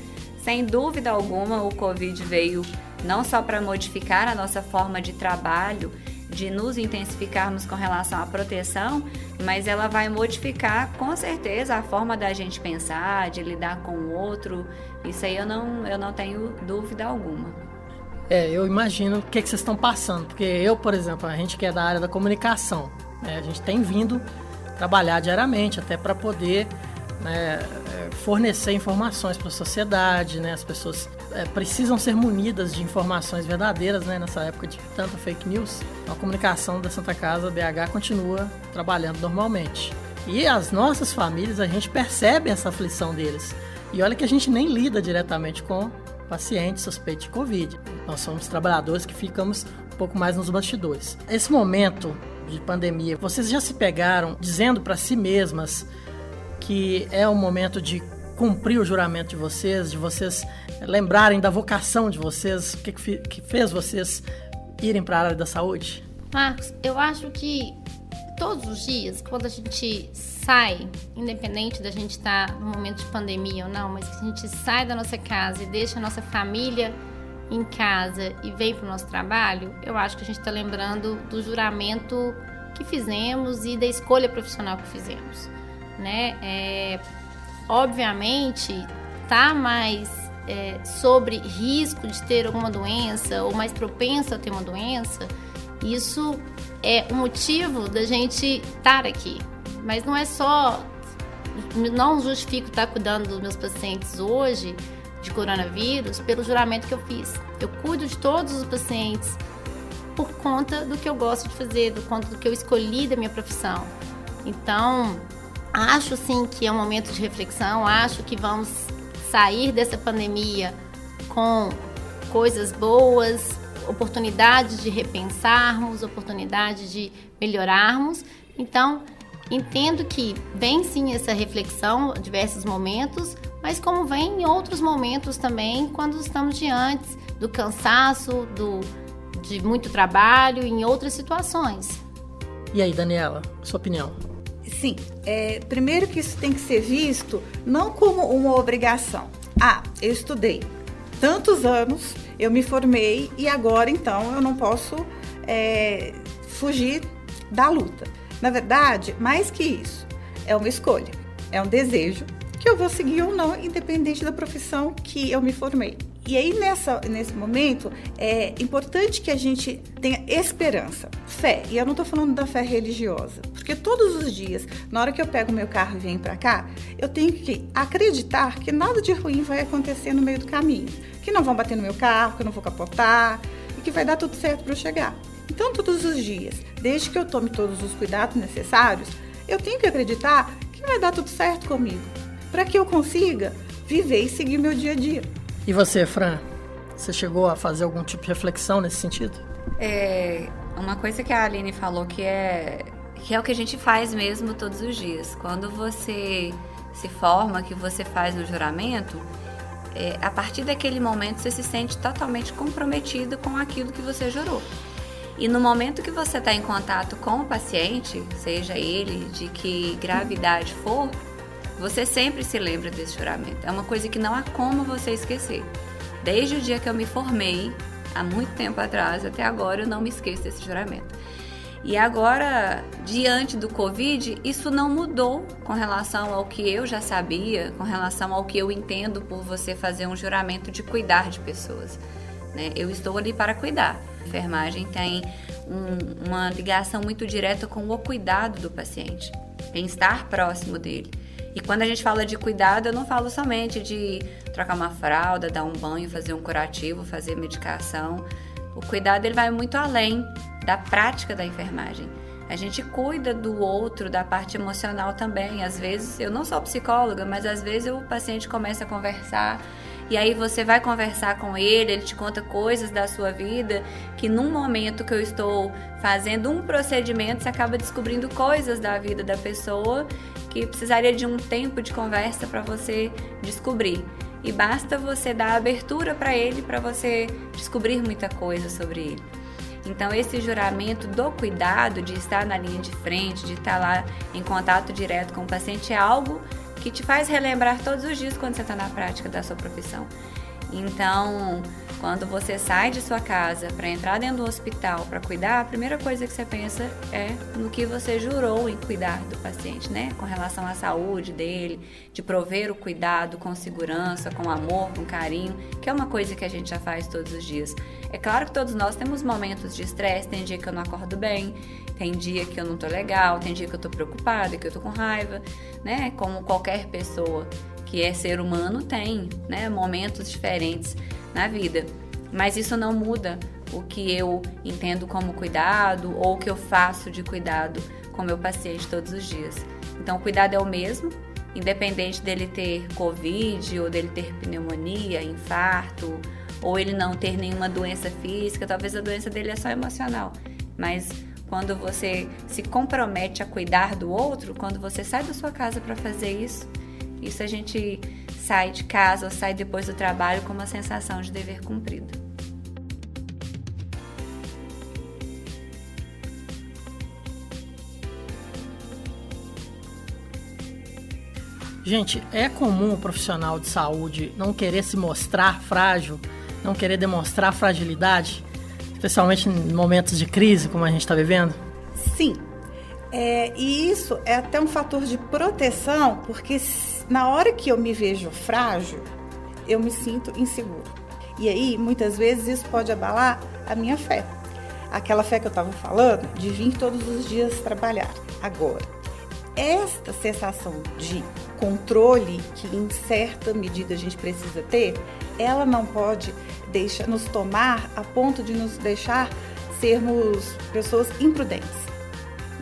[SPEAKER 8] Sem dúvida alguma, o Covid veio não só para modificar a nossa forma de trabalho, de nos intensificarmos com relação à proteção, mas ela vai modificar com certeza a forma da gente pensar, de lidar com o outro. Isso aí eu não, eu não tenho dúvida alguma.
[SPEAKER 2] É, eu imagino o que, é que vocês estão passando, porque eu, por exemplo, a gente que é da área da comunicação, né, a gente tem vindo trabalhar diariamente até para poder né, é, fornecer informações para a sociedade, né? As pessoas é, precisam ser munidas de informações verdadeiras, né? Nessa época de tanta fake news, a comunicação da Santa Casa BH continua trabalhando normalmente. E as nossas famílias, a gente percebe essa aflição deles. E olha que a gente nem lida diretamente com pacientes suspeitos de Covid. Nós somos trabalhadores que ficamos um pouco mais nos bastidores. Esse momento de pandemia, vocês já se pegaram dizendo para si mesmas que é o momento de cumprir o juramento de vocês, de vocês lembrarem da vocação de vocês, o que, que fez vocês irem para a área da saúde?
[SPEAKER 4] Marcos, eu acho que todos os dias, quando a gente sai, independente da gente estar tá no momento de pandemia ou não, mas que a gente sai da nossa casa e deixa a nossa família em casa e vem para o nosso trabalho, eu acho que a gente está lembrando do juramento que fizemos e da escolha profissional que fizemos, né? É, obviamente, tá mais é, sobre risco de ter alguma doença ou mais propenso a ter uma doença, isso é o motivo da gente estar aqui. Mas não é só. Não justifico estar cuidando dos meus pacientes hoje de coronavírus pelo juramento que eu fiz. Eu cuido de todos os pacientes por conta do que eu gosto de fazer, do conta do que eu escolhi da minha profissão. Então, acho sim que é um momento de reflexão, acho que vamos sair dessa pandemia com coisas boas, oportunidades de repensarmos, oportunidades de melhorarmos. Então, entendo que vem sim essa reflexão em diversos momentos, mas como vem em outros momentos também, quando estamos diante do cansaço, do, de muito trabalho, em outras situações.
[SPEAKER 2] E aí, Daniela, sua opinião?
[SPEAKER 6] Sim, é, primeiro que isso tem que ser visto não como uma obrigação. Ah, eu estudei tantos anos, eu me formei e agora então eu não posso é, fugir da luta. Na verdade, mais que isso, é uma escolha, é um desejo que eu vou seguir ou não, independente da profissão que eu me formei. E aí, nessa, nesse momento, é importante que a gente tenha esperança, fé. E eu não estou falando da fé religiosa, porque todos os dias, na hora que eu pego meu carro e venho para cá, eu tenho que acreditar que nada de ruim vai acontecer no meio do caminho. Que não vão bater no meu carro, que eu não vou capotar e que vai dar tudo certo para eu chegar. Então, todos os dias, desde que eu tome todos os cuidados necessários, eu tenho que acreditar que vai dar tudo certo comigo, para que eu consiga viver e seguir meu dia a dia.
[SPEAKER 2] E você, Fran? Você chegou a fazer algum tipo de reflexão nesse sentido?
[SPEAKER 8] É uma coisa que a Aline falou que é que é o que a gente faz mesmo todos os dias. Quando você se forma, que você faz o juramento, é, a partir daquele momento você se sente totalmente comprometido com aquilo que você jurou. E no momento que você está em contato com o paciente, seja ele de que gravidade for, você sempre se lembra desse juramento. É uma coisa que não há como você esquecer. Desde o dia que eu me formei, há muito tempo atrás, até agora, eu não me esqueço desse juramento. E agora, diante do Covid, isso não mudou com relação ao que eu já sabia, com relação ao que eu entendo por você fazer um juramento de cuidar de pessoas. Né? Eu estou ali para cuidar. A enfermagem tem um, uma ligação muito direta com o cuidado do paciente, em estar próximo dele. E quando a gente fala de cuidado, eu não falo somente de trocar uma fralda, dar um banho, fazer um curativo, fazer medicação. O cuidado ele vai muito além da prática da enfermagem. A gente cuida do outro, da parte emocional também. Às vezes, eu não sou psicóloga, mas às vezes o paciente começa a conversar e aí você vai conversar com ele, ele te conta coisas da sua vida que num momento que eu estou fazendo um procedimento, você acaba descobrindo coisas da vida da pessoa que precisaria de um tempo de conversa para você descobrir. E basta você dar abertura para ele para você descobrir muita coisa sobre ele. Então, esse juramento do cuidado, de estar na linha de frente, de estar lá em contato direto com o paciente, é algo que te faz relembrar todos os dias quando você está na prática da sua profissão. Então, quando você sai de sua casa para entrar dentro do hospital para cuidar, a primeira coisa que você pensa é no que você jurou em cuidar do paciente, né? Com relação à saúde dele, de prover o cuidado com segurança, com amor, com carinho, que é uma coisa que a gente já faz todos os dias. É claro que todos nós temos momentos de estresse, tem dia que eu não acordo bem, tem dia que eu não tô legal, tem dia que eu tô preocupada, que eu tô com raiva, né? Como qualquer pessoa que é ser humano tem, né? Momentos diferentes na vida. Mas isso não muda o que eu entendo como cuidado ou o que eu faço de cuidado com meu paciente todos os dias. Então, o cuidado é o mesmo, independente dele ter Covid ou dele ter pneumonia, infarto, ou ele não ter nenhuma doença física, talvez a doença dele é só emocional. Mas quando você se compromete a cuidar do outro, quando você sai da sua casa para fazer isso, isso a gente sai de casa ou sai depois do trabalho com uma sensação de dever cumprido.
[SPEAKER 2] Gente, é comum o profissional de saúde não querer se mostrar frágil, não querer demonstrar fragilidade, especialmente em momentos de crise como a gente está vivendo?
[SPEAKER 6] Sim. É, e isso é até um fator de proteção, porque na hora que eu me vejo frágil, eu me sinto inseguro. E aí, muitas vezes, isso pode abalar a minha fé. Aquela fé que eu estava falando, de vir todos os dias trabalhar. Agora, esta sensação de controle que em certa medida a gente precisa ter, ela não pode deixar nos tomar a ponto de nos deixar sermos pessoas imprudentes.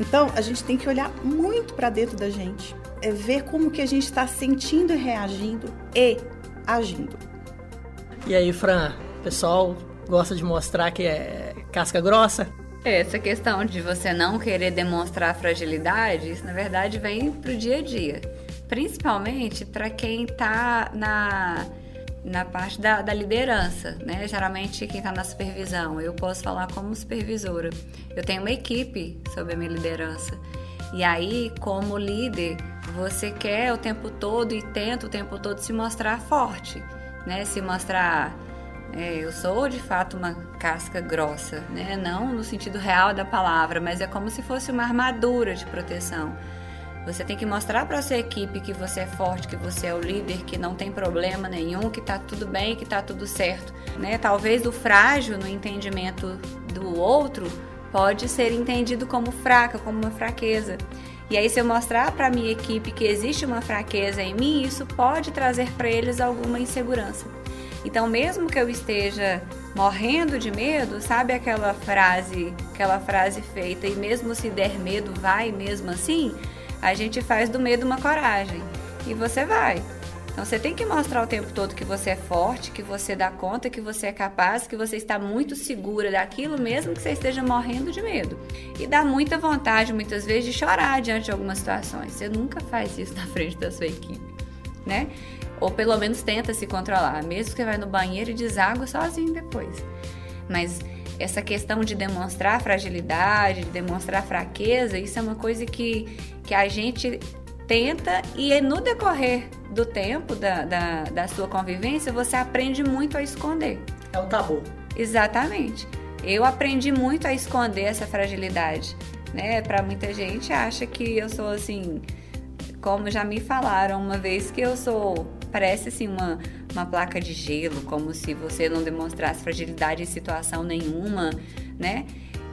[SPEAKER 6] Então, a gente tem que olhar muito para dentro da gente, é ver como que a gente está sentindo e reagindo e agindo.
[SPEAKER 2] E aí, Fran, o pessoal gosta de mostrar que é casca grossa?
[SPEAKER 8] Essa questão de você não querer demonstrar fragilidade, isso na verdade vem pro dia a dia. Principalmente para quem está na, na parte da, da, liderança, né? Geralmente quem está na supervisão. Eu posso falar como supervisora. Eu tenho uma equipe sob a minha liderança. E aí, como líder, você quer o tempo todo e tenta o tempo todo se mostrar forte, né? Se mostrar é, eu sou de fato uma casca grossa, né? Não no sentido real da palavra, mas é como se fosse uma armadura de proteção. Você tem que mostrar para sua equipe que você é forte, que você é o líder, que não tem problema nenhum, que tá tudo bem, que tá tudo certo, né? Talvez o frágil no entendimento do outro pode ser entendido como fraca, como uma fraqueza. E aí, se eu mostrar para minha equipe que existe uma fraqueza em mim, isso pode trazer para eles alguma insegurança. Então, mesmo que eu esteja morrendo de medo, sabe aquela frase, aquela frase feita, e mesmo se der medo, vai mesmo assim? A gente faz do medo uma coragem. E você vai. Então você tem que mostrar o tempo todo que você é forte, que você dá conta, que você é capaz, que você está muito segura daquilo, mesmo que você esteja morrendo de medo. E dá muita vontade, muitas vezes, de chorar diante de algumas situações. Você nunca faz isso [LAUGHS] na frente da sua equipe, né? Ou pelo menos tenta se controlar, mesmo que vai no banheiro e deságua sozinho depois. Mas essa questão de demonstrar fragilidade, de demonstrar fraqueza, isso é uma coisa que, que a gente tenta e no decorrer do tempo da, da, da sua convivência, você aprende muito a esconder.
[SPEAKER 2] É um tabu.
[SPEAKER 8] Exatamente. Eu aprendi muito a esconder essa fragilidade, né? Para muita gente acha que eu sou assim, como já me falaram uma vez que eu sou parece assim uma, uma placa de gelo, como se você não demonstrasse fragilidade em situação nenhuma, né?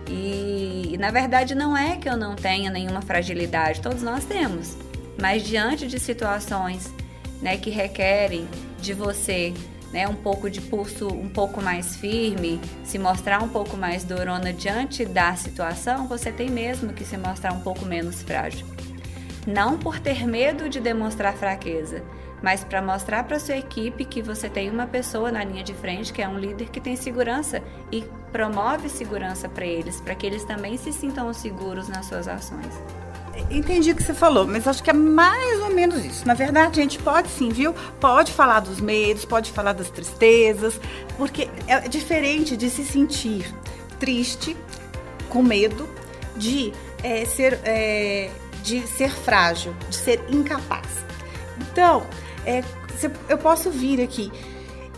[SPEAKER 8] E, e, na verdade não é que eu não tenha nenhuma fragilidade, todos nós temos. Mas diante de situações né, que requerem de você né, um pouco de pulso um pouco mais firme, se mostrar um pouco mais durona diante da situação, você tem mesmo que se mostrar um pouco menos frágil. Não por ter medo de demonstrar fraqueza, mas para mostrar para sua equipe que você tem uma pessoa na linha de frente que é um líder que tem segurança e promove segurança para eles, para que eles também se sintam seguros nas suas ações.
[SPEAKER 6] Entendi o que você falou, mas acho que é mais ou menos isso. Na verdade, a gente pode sim, viu? Pode falar dos medos, pode falar das tristezas, porque é diferente de se sentir triste, com medo, de é, ser, é, de ser frágil, de ser incapaz. Então, é, eu posso vir aqui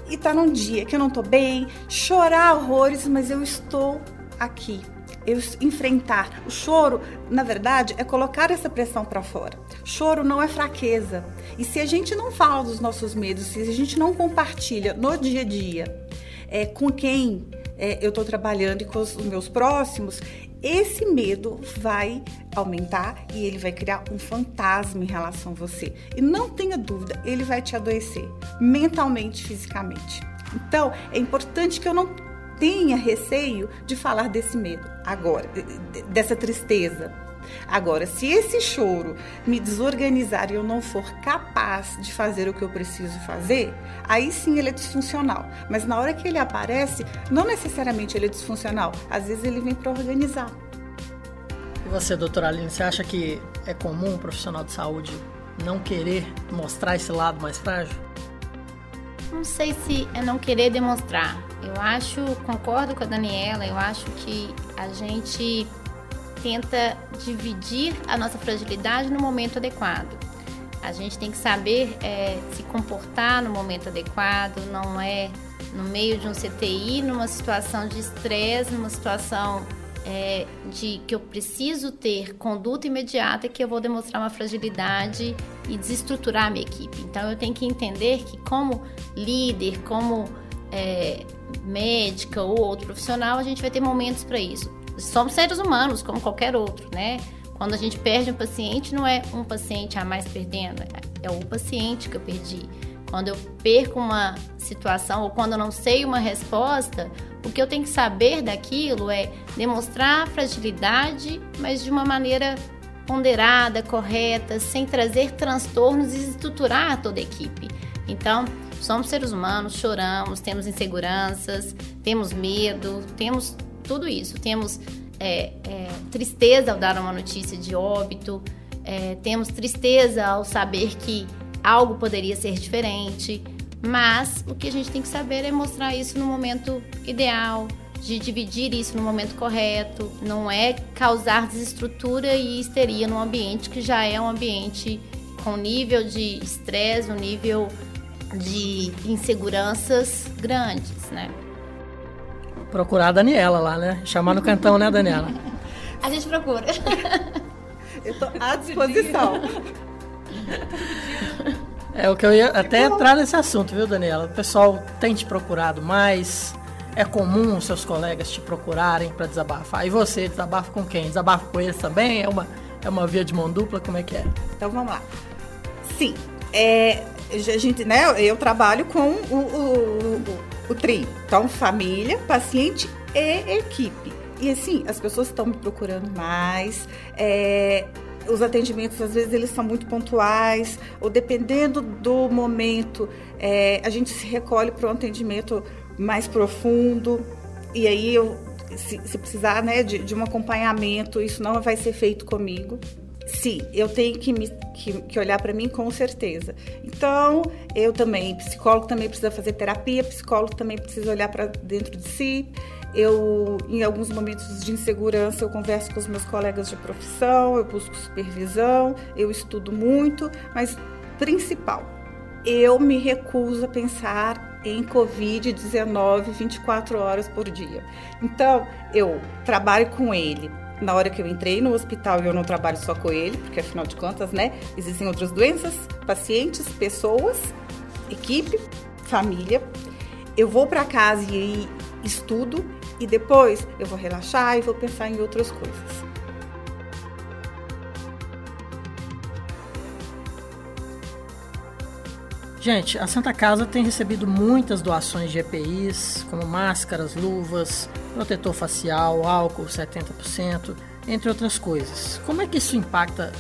[SPEAKER 6] e tá num dia que eu não tô bem, chorar horrores, mas eu estou aqui. Eu enfrentar. O choro, na verdade, é colocar essa pressão para fora. Choro não é fraqueza. E se a gente não fala dos nossos medos, se a gente não compartilha no dia a dia é, com quem é, eu estou trabalhando e com os meus próximos, esse medo vai aumentar e ele vai criar um fantasma em relação a você. E não tenha dúvida, ele vai te adoecer mentalmente, fisicamente. Então, é importante que eu não tenha receio de falar desse medo agora, dessa tristeza. Agora, se esse choro me desorganizar e eu não for capaz de fazer o que eu preciso fazer, aí sim ele é disfuncional. Mas na hora que ele aparece, não necessariamente ele é disfuncional, às vezes ele vem para organizar.
[SPEAKER 2] E você, doutora Aline, você acha que é comum um profissional de saúde não querer mostrar esse lado mais frágil?
[SPEAKER 4] Não sei se é não querer demonstrar. Eu acho, concordo com a Daniela, eu acho que a gente tenta dividir a nossa fragilidade no momento adequado. A gente tem que saber é, se comportar no momento adequado, não é no meio de um CTI, numa situação de estresse, numa situação é, de que eu preciso ter conduta imediata que eu vou demonstrar uma fragilidade e desestruturar a minha equipe. Então eu tenho que entender que como líder, como é, médica ou outro profissional, a gente vai ter momentos para isso. Somos seres humanos, como qualquer outro, né? Quando a gente perde um paciente, não é um paciente a mais perdendo, é o paciente que eu perdi. Quando eu perco uma situação ou quando eu não sei uma resposta, o que eu tenho que saber daquilo é demonstrar fragilidade, mas de uma maneira ponderada, correta, sem trazer transtornos e estruturar toda a equipe. Então, somos seres humanos, choramos, temos inseguranças, temos medo, temos tudo isso. Temos é, é, tristeza ao dar uma notícia de óbito, é, temos tristeza ao saber que algo poderia ser diferente, mas o que a gente tem que saber é mostrar isso no momento ideal, de dividir isso no momento correto, não é causar desestrutura e histeria num ambiente que já é um ambiente com nível de estresse, um nível de inseguranças grandes, né?
[SPEAKER 2] Procurar a Daniela lá, né? Chamar no cantão, né, Daniela? [LAUGHS]
[SPEAKER 4] A gente procura.
[SPEAKER 6] Eu tô à disposição.
[SPEAKER 2] É o que eu ia até entrar nesse assunto, viu, Daniela? O pessoal tem te procurado mais? É comum os seus colegas te procurarem para desabafar? E você, desabafa com quem? Desabafa com eles também? É uma, é uma via de mão dupla? Como é que é?
[SPEAKER 6] Então vamos lá. Sim, é, a gente, né, eu trabalho com o, o, o, o TRI. Então, família, paciente e equipe. E assim, as pessoas estão me procurando mais. É, os atendimentos, às vezes, eles são muito pontuais, ou dependendo do momento, é, a gente se recolhe para um atendimento mais profundo. E aí, eu, se, se precisar né, de, de um acompanhamento, isso não vai ser feito comigo. Sim, eu tenho que, me, que, que olhar para mim com certeza. Então, eu também, psicólogo também precisa fazer terapia, psicólogo também precisa olhar para dentro de si. Eu, em alguns momentos de insegurança, eu converso com os meus colegas de profissão, eu busco supervisão, eu estudo muito, mas principal, eu me recuso a pensar em Covid-19 24 horas por dia. Então, eu trabalho com ele na hora que eu entrei no hospital, eu não trabalho só com ele, porque afinal de contas, né, existem outras doenças, pacientes, pessoas, equipe, família. Eu vou para casa e estudo e depois eu vou relaxar e vou pensar em outras coisas.
[SPEAKER 2] Gente, a Santa Casa tem recebido muitas doações de EPIs, como máscaras, luvas, protetor facial, álcool 70%, entre outras coisas. Como é que isso impacta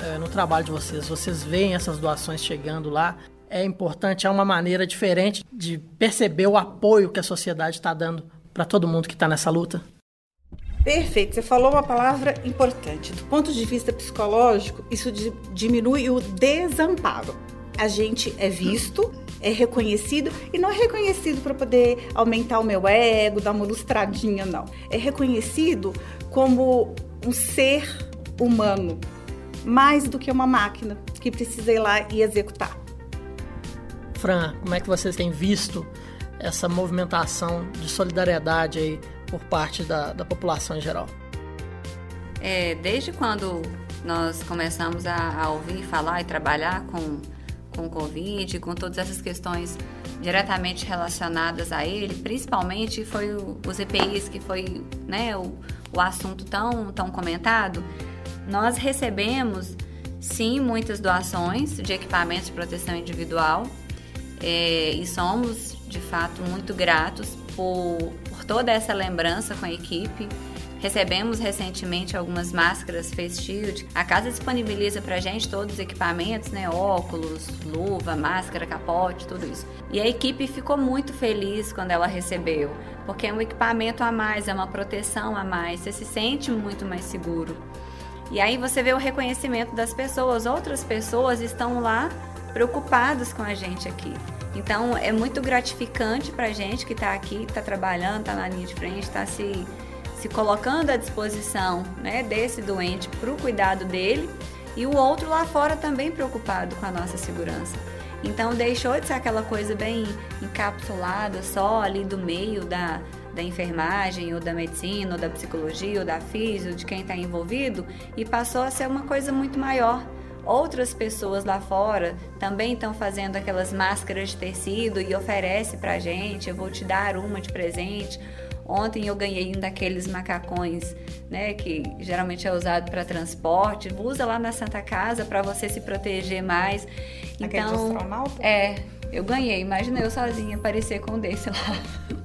[SPEAKER 2] é, no trabalho de vocês? Vocês veem essas doações chegando lá? É importante, é uma maneira diferente de perceber o apoio que a sociedade está dando para todo mundo que está nessa luta?
[SPEAKER 6] Perfeito, você falou uma palavra importante. Do ponto de vista psicológico, isso diminui o desamparo a gente é visto, é reconhecido e não é reconhecido para poder aumentar o meu ego, dar uma lustradinha, não. É reconhecido como um ser humano, mais do que uma máquina que precisa ir lá e executar.
[SPEAKER 2] Fran, como é que vocês têm visto essa movimentação de solidariedade aí por parte da, da população em geral?
[SPEAKER 8] É, desde quando nós começamos a, a ouvir falar e trabalhar com com o Covid, com todas essas questões diretamente relacionadas a ele, principalmente foi o, os EPIs que foi né, o, o assunto tão, tão comentado, nós recebemos sim muitas doações de equipamentos de proteção individual é, e somos de fato muito gratos por, por toda essa lembrança com a equipe. Recebemos recentemente algumas máscaras face shield. A casa disponibiliza pra gente todos os equipamentos, né? Óculos, luva, máscara, capote, tudo isso. E a equipe ficou muito feliz quando ela recebeu, porque é um equipamento a mais, é uma proteção a mais, você se sente muito mais seguro. E aí você vê o reconhecimento das pessoas, outras pessoas estão lá preocupados com a gente aqui. Então é muito gratificante para a gente que está aqui, está trabalhando, está na linha de frente, está se, se colocando à disposição né, desse doente para o cuidado dele e o outro lá fora também preocupado com a nossa segurança. Então deixou de ser aquela coisa bem encapsulada só ali do meio da, da enfermagem, ou da medicina, ou da psicologia, ou da física, de quem está envolvido, e passou a ser uma coisa muito maior Outras pessoas lá fora também estão fazendo aquelas máscaras de tecido e oferece pra gente, eu vou te dar uma de presente. Ontem eu ganhei um daqueles macacões, né, que geralmente é usado para transporte. Usa lá na Santa Casa para você se proteger mais.
[SPEAKER 6] Aquele
[SPEAKER 8] então,
[SPEAKER 6] astronauta?
[SPEAKER 8] é, eu ganhei. Imagina eu sozinha aparecer com um desse lá.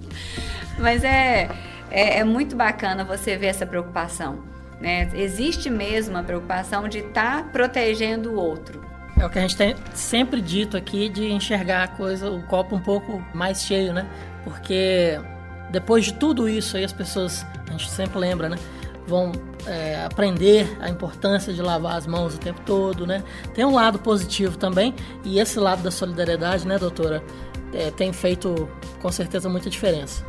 [SPEAKER 8] [LAUGHS] Mas é, é, é muito bacana você ver essa preocupação. Né? Existe mesmo a preocupação de estar tá protegendo o outro.
[SPEAKER 2] É o que a gente tem sempre dito aqui de enxergar a coisa, o copo um pouco mais cheio, né? Porque depois de tudo isso aí as pessoas, a gente sempre lembra, né? Vão é, aprender a importância de lavar as mãos o tempo todo, né? Tem um lado positivo também e esse lado da solidariedade, né, doutora, é, tem feito com certeza muita diferença.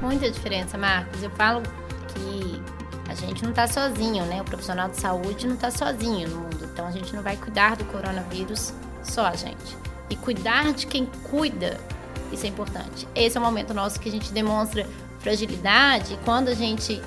[SPEAKER 4] Muita diferença, Marcos. Eu falo que a gente não está sozinho, né? O profissional de saúde não está sozinho no mundo. Então a gente não vai cuidar do coronavírus só a gente. E cuidar de quem cuida, isso é importante. Esse é o momento nosso que a gente demonstra fragilidade. Quando a gente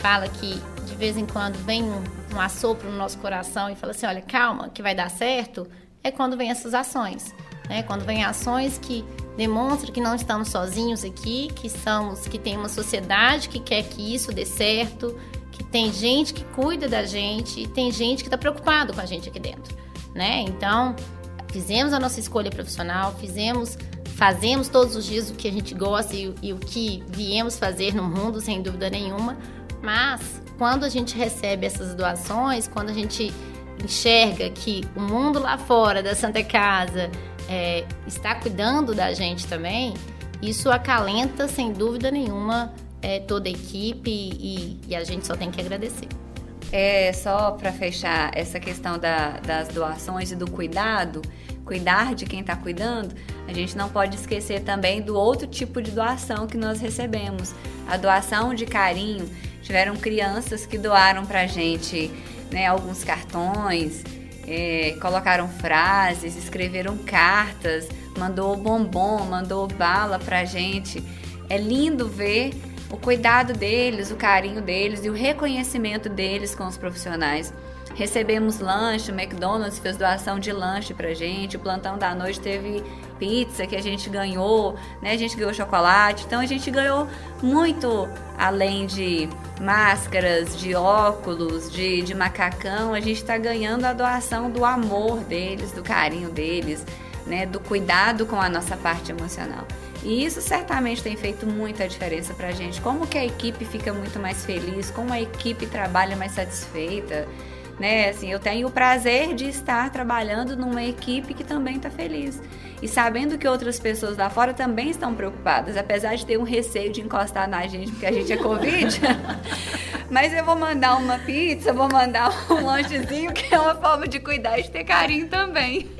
[SPEAKER 4] fala que de vez em quando vem um, um assopro no nosso coração e fala assim: olha, calma, que vai dar certo, é quando vem essas ações. Né? Quando vem ações que demonstram que não estamos sozinhos aqui, que estamos, que tem uma sociedade que quer que isso dê certo, que tem gente que cuida da gente e tem gente que está preocupado com a gente aqui dentro, né? Então, fizemos a nossa escolha profissional, fizemos, fazemos todos os dias o que a gente gosta e, e o que viemos fazer no mundo, sem dúvida nenhuma. Mas quando a gente recebe essas doações, quando a gente enxerga que o mundo lá fora da Santa Casa é, está cuidando da gente também, isso acalenta sem dúvida nenhuma é, toda a equipe e, e, a gente só tem que agradecer.
[SPEAKER 8] É só para fechar essa questão da, das doações e do cuidado, cuidar de quem está cuidando, a gente não pode esquecer também do outro tipo de doação que nós recebemos, a doação de carinho. Tiveram crianças que doaram para a gente né, alguns cartões, é, colocaram frases, escreveram cartas, mandou bombom, mandou bala para a gente. É lindo ver o cuidado deles, o carinho deles e o reconhecimento deles com os profissionais. Recebemos lanche, o McDonald's fez doação de lanche pra gente, o plantão da noite teve pizza que a gente ganhou, né? A gente ganhou chocolate, então a gente ganhou muito além de máscaras, de óculos, de, de macacão, a gente está ganhando a doação do amor deles, do carinho deles, né? Do cuidado com a nossa parte emocional. E isso certamente tem feito muita diferença para a gente. Como que a equipe fica muito mais feliz, como a equipe trabalha mais satisfeita, né? Assim, eu tenho o prazer de estar trabalhando numa equipe que também está feliz. E sabendo que outras pessoas lá fora também estão preocupadas, apesar de ter um receio de encostar na gente porque a gente é Covid. [LAUGHS] Mas eu vou mandar uma pizza, vou mandar um lanchezinho, que é uma forma de cuidar e de ter carinho também.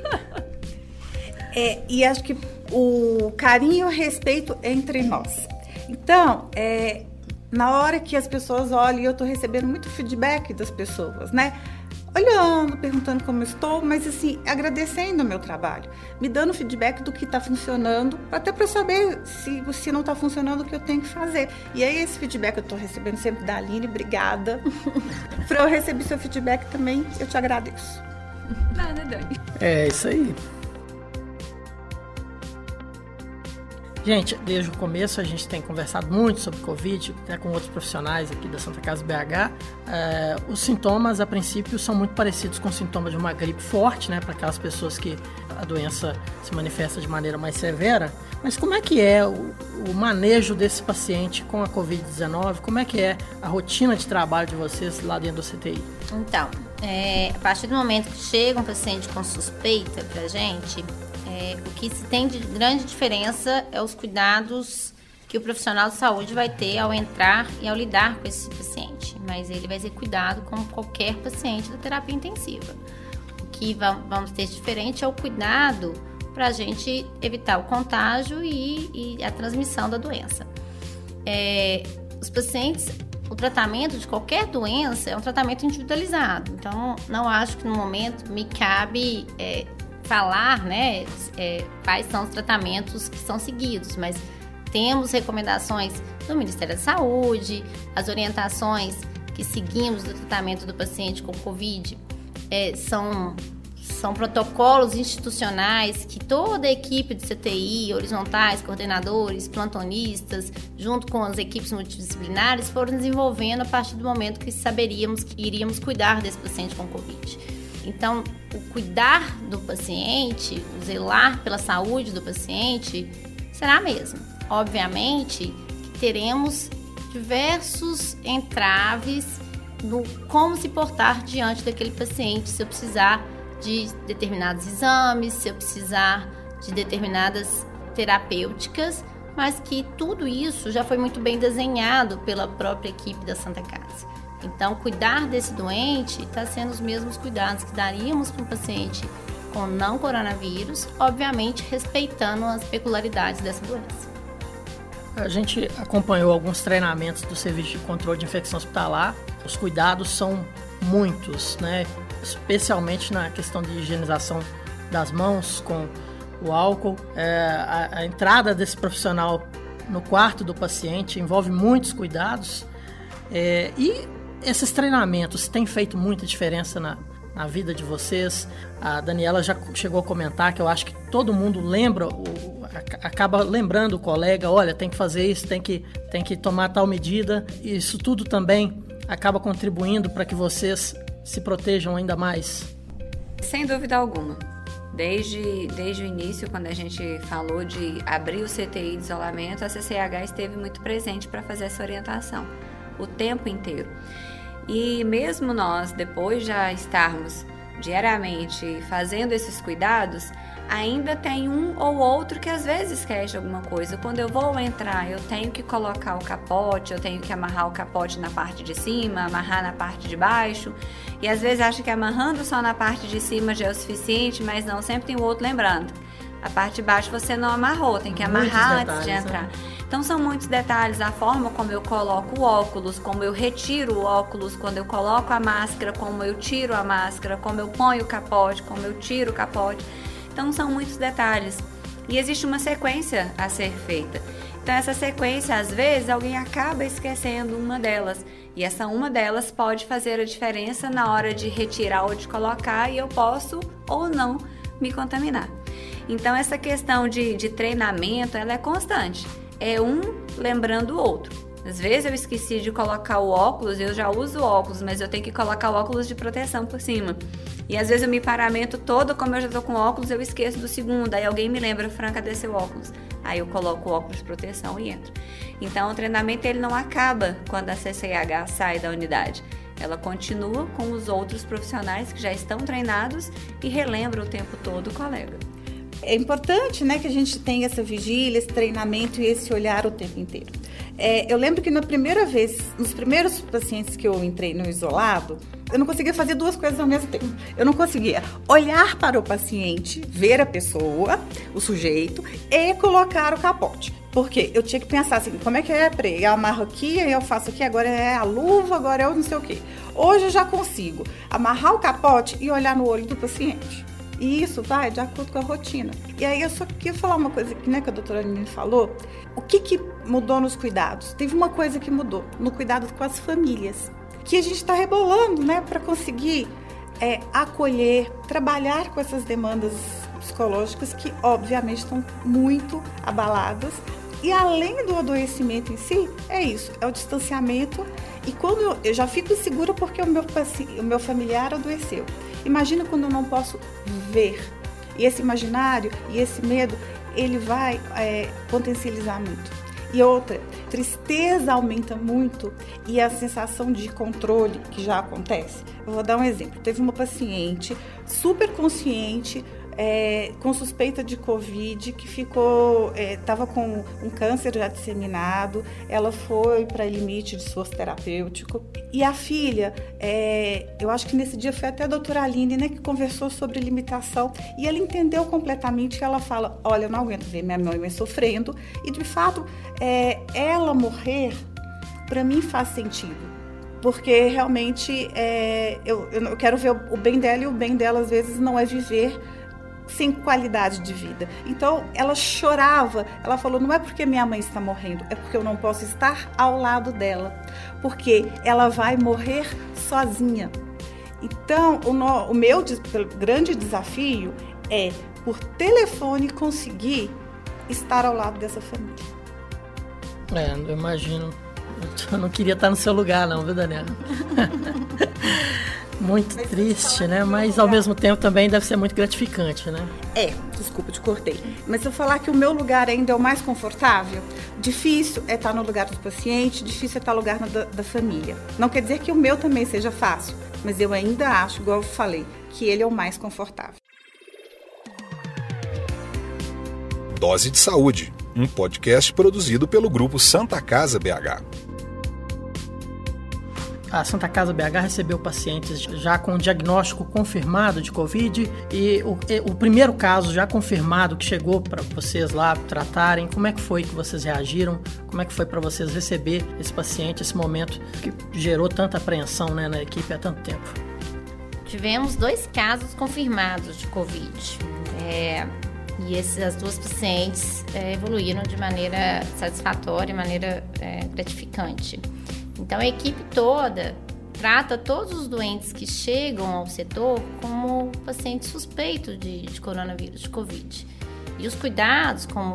[SPEAKER 6] É, e acho que o carinho e o respeito entre nós. Então, é, na hora que as pessoas olham, eu estou recebendo muito feedback das pessoas, né? Olhando, perguntando como estou, mas assim, agradecendo o meu trabalho, me dando feedback do que está funcionando, até para saber se, se não está funcionando o que eu tenho que fazer. E aí, esse feedback eu estou recebendo sempre da Aline, obrigada. [LAUGHS] para eu receber seu feedback também, eu te agradeço.
[SPEAKER 8] Nada, Dani.
[SPEAKER 2] É isso aí. Gente, desde o começo a gente tem conversado muito sobre Covid, até com outros profissionais aqui da Santa Casa BH. É, os sintomas, a princípio, são muito parecidos com sintomas de uma gripe forte, né? Para aquelas pessoas que a doença se manifesta de maneira mais severa. Mas como é que é o, o manejo desse paciente com a Covid-19? Como é que é a rotina de trabalho de vocês lá dentro do CTI?
[SPEAKER 4] Então, é, a partir do momento que chega um paciente com suspeita para a gente, é, o que se tem de grande diferença é os cuidados que o profissional de saúde vai ter ao entrar e ao lidar com esse paciente. Mas ele vai ser cuidado como qualquer paciente da terapia intensiva. O que vamos ter de diferente é o cuidado para a gente evitar o contágio e, e, a transmissão da doença. É, os pacientes, o tratamento de qualquer doença é um tratamento individualizado. Então, não acho que no momento me cabe é, falar, né, é, quais são os tratamentos que são seguidos, mas temos recomendações do Ministério da Saúde, as orientações que seguimos do tratamento do paciente com Covid é, são, são protocolos institucionais que toda a equipe de CTI, horizontais, coordenadores, plantonistas, junto com as equipes multidisciplinares, foram desenvolvendo a partir do momento que saberíamos que iríamos cuidar desse paciente com Covid. Então, o cuidar do paciente, o zelar pela saúde do paciente, será mesmo. Obviamente que teremos diversos entraves no como se portar diante daquele paciente, se eu precisar de determinados exames, se eu precisar de determinadas terapêuticas, mas que tudo isso já foi muito bem desenhado pela própria equipe da Santa Casa. Então, cuidar desse doente está sendo os mesmos cuidados que daríamos para um paciente com não coronavírus, obviamente respeitando as peculiaridades dessa doença.
[SPEAKER 2] A gente acompanhou alguns treinamentos do Serviço de Controle de Infecção Hospitalar. Os cuidados são muitos, né? especialmente na questão de higienização das mãos com o álcool. É, a, a entrada desse profissional no quarto do paciente envolve muitos cuidados. É, e esses treinamentos têm feito muita diferença na, na vida de vocês? A Daniela já chegou a comentar que eu acho que todo mundo lembra, o, acaba lembrando o colega, olha, tem que fazer isso, tem que, tem que tomar tal medida. Isso tudo também acaba contribuindo para que vocês se protejam ainda mais?
[SPEAKER 8] Sem dúvida alguma. Desde, desde o início, quando a gente falou de abrir o CTI de isolamento, a CCH esteve muito presente para fazer essa orientação o tempo inteiro. E mesmo nós, depois já estarmos diariamente fazendo esses cuidados, ainda tem um ou outro que às vezes esquece alguma coisa. Quando eu vou entrar, eu tenho que colocar o capote, eu tenho que amarrar o capote na parte de cima, amarrar na parte de baixo. E às vezes acha que amarrando só na parte de cima já é o suficiente, mas não, sempre tem o outro lembrando. A parte de baixo você não amarrou, tem que amarrar antes de entrar. Né? Então são muitos detalhes, a forma como eu coloco o óculos, como eu retiro o óculos, quando eu coloco a máscara, como eu tiro a máscara, como eu ponho o capote, como eu tiro o capote. Então são muitos detalhes. E existe uma sequência a ser feita. Então essa sequência, às vezes, alguém acaba esquecendo uma delas. E essa uma delas pode fazer a diferença na hora de retirar ou de colocar e eu posso ou não me contaminar. Então essa questão de, de treinamento ela é constante. É um lembrando o outro. Às vezes eu esqueci de colocar o óculos, eu já uso óculos, mas eu tenho que colocar o óculos de proteção por cima. E às vezes eu me paramento todo, como eu já tô com óculos, eu esqueço do segundo. Aí alguém me lembra, Franca, cadê seu óculos? Aí eu coloco o óculos de proteção e entro. Então o treinamento ele não acaba quando a CCH sai da unidade. Ela continua com os outros profissionais que já estão treinados e relembra o tempo todo o colega.
[SPEAKER 6] É importante né, que a gente tenha essa vigília, esse treinamento e esse olhar o tempo inteiro. É, eu lembro que na primeira vez, nos primeiros pacientes que eu entrei no isolado, eu não conseguia fazer duas coisas ao mesmo tempo. Eu não conseguia olhar para o paciente, ver a pessoa, o sujeito, e colocar o capote. Porque eu tinha que pensar assim, como é que é, Pre? Eu amarro aqui, eu faço aqui, agora é a luva, agora é o não sei o quê. Hoje eu já consigo amarrar o capote e olhar no olho do paciente. E isso vai de acordo com a rotina. E aí eu só queria falar uma coisa que, né, que a doutora Aline falou. O que, que mudou nos cuidados? Teve uma coisa que mudou no cuidado com as famílias. Que a gente está rebolando, né, para conseguir é, acolher, trabalhar com essas demandas psicológicas que, obviamente, estão muito abaladas, E além do adoecimento em si, é isso, é o distanciamento. E quando eu, eu já fico segura porque o meu, o meu familiar adoeceu. Imagina quando eu não posso ver. E esse imaginário e esse medo, ele vai é, potencializar muito. E outra, tristeza aumenta muito e a sensação de controle que já acontece. Eu vou dar um exemplo. Teve uma paciente super consciente, é, com suspeita de Covid, que ficou, estava é, com um câncer já disseminado, ela foi para limite de esforço terapêutico. E a filha, é, eu acho que nesse dia foi até a doutora Aline, né, que conversou sobre limitação, e ela entendeu completamente que ela fala, olha, eu não aguento ver minha mãe sofrendo, e de fato, é, ela morrer, para mim faz sentido porque realmente é, eu, eu quero ver o bem dela e o bem dela às vezes não é viver sem qualidade de vida. Então ela chorava, ela falou: não é porque minha mãe está morrendo, é porque eu não posso estar ao lado dela, porque ela vai morrer sozinha. Então o, no, o meu grande desafio é, por telefone, conseguir estar ao lado dessa família.
[SPEAKER 2] É, eu imagino. Eu não queria estar no seu lugar, não, viu, Daniela? [LAUGHS] Muito triste, né? Mas ao mesmo tempo também deve ser muito gratificante, né?
[SPEAKER 6] É, desculpa, te cortei. Mas se eu falar que o meu lugar ainda é o mais confortável, difícil é estar no lugar do paciente, difícil é estar no lugar da, da família. Não quer dizer que o meu também seja fácil, mas eu ainda acho, igual eu falei, que ele é o mais confortável.
[SPEAKER 3] Dose de Saúde, um podcast produzido pelo grupo Santa Casa BH
[SPEAKER 2] a Santa Casa BH recebeu pacientes já com diagnóstico confirmado de Covid e o, o primeiro caso já confirmado que chegou para vocês lá tratarem, como é que foi que vocês reagiram? Como é que foi para vocês receber esse paciente, esse momento que gerou tanta apreensão né, na equipe há tanto tempo?
[SPEAKER 4] Tivemos dois casos confirmados de Covid. É, e essas duas pacientes é, evoluíram de maneira satisfatória, de maneira é, gratificante. Então, a equipe toda trata todos os doentes que chegam ao setor como pacientes suspeitos de, de coronavírus, de Covid. E os cuidados, como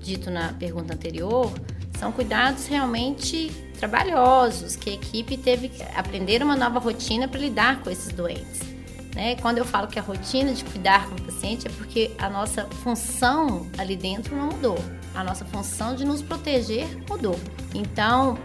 [SPEAKER 4] dito na pergunta anterior, são cuidados realmente trabalhosos, que a equipe teve que aprender uma nova rotina para lidar com esses doentes. Né? Quando eu falo que a rotina de cuidar com o paciente é porque a nossa função ali dentro não mudou. A nossa função de nos proteger mudou. Então,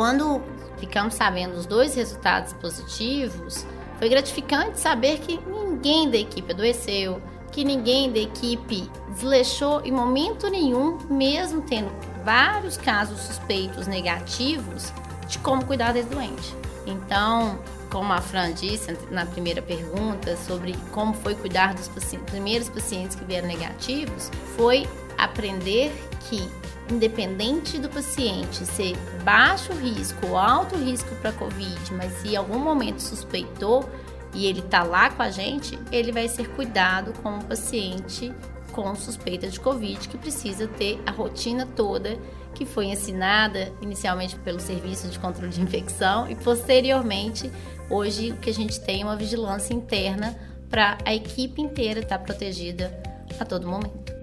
[SPEAKER 4] quando ficamos sabendo os dois resultados positivos, foi gratificante saber que ninguém da equipe adoeceu, que ninguém da equipe desleixou em momento nenhum, mesmo tendo vários casos suspeitos negativos, de como cuidar desse doente. Então, como a Fran disse na primeira pergunta sobre como foi cuidar dos primeiros pacientes que vieram negativos, foi aprender que independente do paciente ser baixo risco ou alto risco para COVID, mas se em algum momento suspeitou e ele está lá com a gente, ele vai ser cuidado como um paciente com suspeita de Covid, que precisa ter a rotina toda que foi ensinada inicialmente pelo Serviço de Controle de Infecção e posteriormente, hoje, o que a gente tem é uma vigilância interna para a equipe inteira estar tá protegida a todo momento.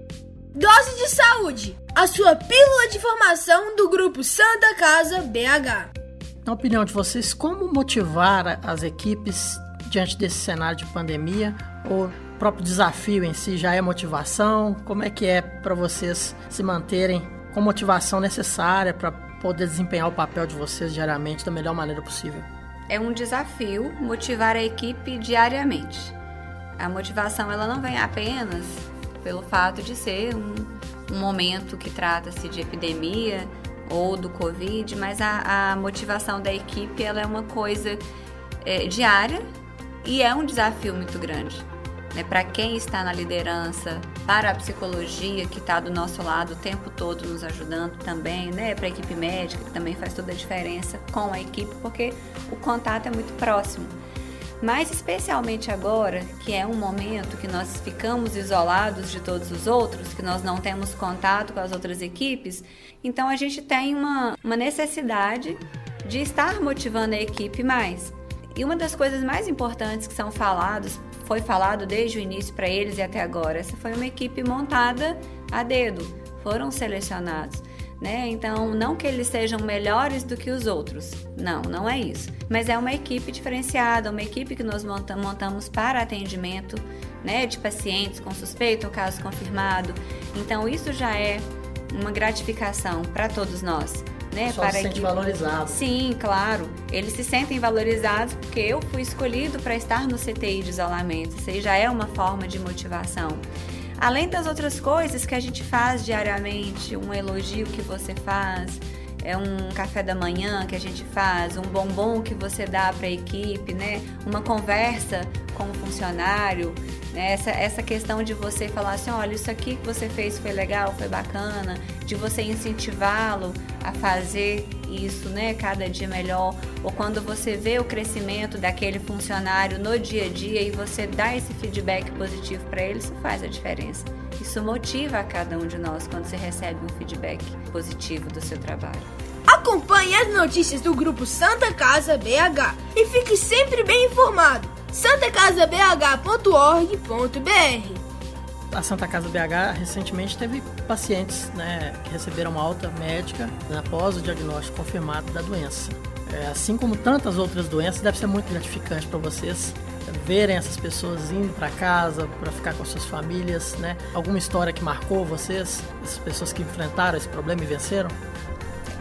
[SPEAKER 1] Dose de Saúde, a sua pílula de formação do grupo Santa Casa BH.
[SPEAKER 2] Na opinião de vocês, como motivar as equipes diante desse cenário de pandemia? O próprio desafio em si já é motivação? Como é que é para vocês se manterem com motivação necessária para poder desempenhar o papel de vocês diariamente da melhor maneira possível?
[SPEAKER 8] É um desafio motivar a equipe diariamente. A motivação ela não vem apenas pelo fato de ser um, um momento que trata-se de epidemia ou do Covid, mas a, a, motivação da equipe ela é uma coisa é, diária e é um desafio muito grande. Né? Para quem está na liderança, para a psicologia que está do nosso lado o tempo todo nos ajudando também, né? para a equipe médica que também faz toda a diferença com a equipe, porque o contato é muito próximo. Mas especialmente agora, que é um momento que nós ficamos isolados de todos os outros, que nós não temos contato com as outras equipes, então a gente tem uma, uma necessidade de estar motivando a equipe mais. E uma das coisas mais importantes que são faladas, foi falado desde o início para eles e até agora, essa foi uma equipe montada a dedo, foram selecionados. Né? Então, não que eles sejam melhores do que os outros, não, não é isso. Mas é uma equipe diferenciada, uma equipe que nós montamos para atendimento, né, de pacientes com suspeito ou caso confirmado. Então, isso já é uma gratificação para todos nós. Né,
[SPEAKER 2] para se sente valorizado.
[SPEAKER 8] Sim, claro. Eles se sentem valorizados porque eu fui escolhido para estar no CTI de isolamento. Isso aí já é uma forma de motivação. Além das outras coisas que a gente faz diariamente, um elogio que você faz, é um café da manhã que a gente faz, um bombom que você dá para a equipe, né? Uma conversa com o funcionário, né? essa, essa questão de você falar assim, olha, isso aqui que você fez foi legal, foi bacana, de você incentivá-lo a fazer isso, né, cada dia melhor, ou quando você vê o crescimento daquele funcionário no dia a dia e você dá esse feedback positivo para ele, isso faz a diferença. Isso motiva a cada um de nós quando você recebe um feedback positivo do seu trabalho.
[SPEAKER 1] Acompanhe as notícias do grupo Santa Casa BH e fique sempre bem informado. santacasabh.org.br
[SPEAKER 2] a Santa Casa BH recentemente teve pacientes né, que receberam alta médica após o diagnóstico confirmado da doença. É, assim como tantas outras doenças, deve ser muito gratificante para vocês verem essas pessoas indo para casa para ficar com suas famílias, né? Alguma história que marcou vocês, essas pessoas que enfrentaram esse problema e venceram?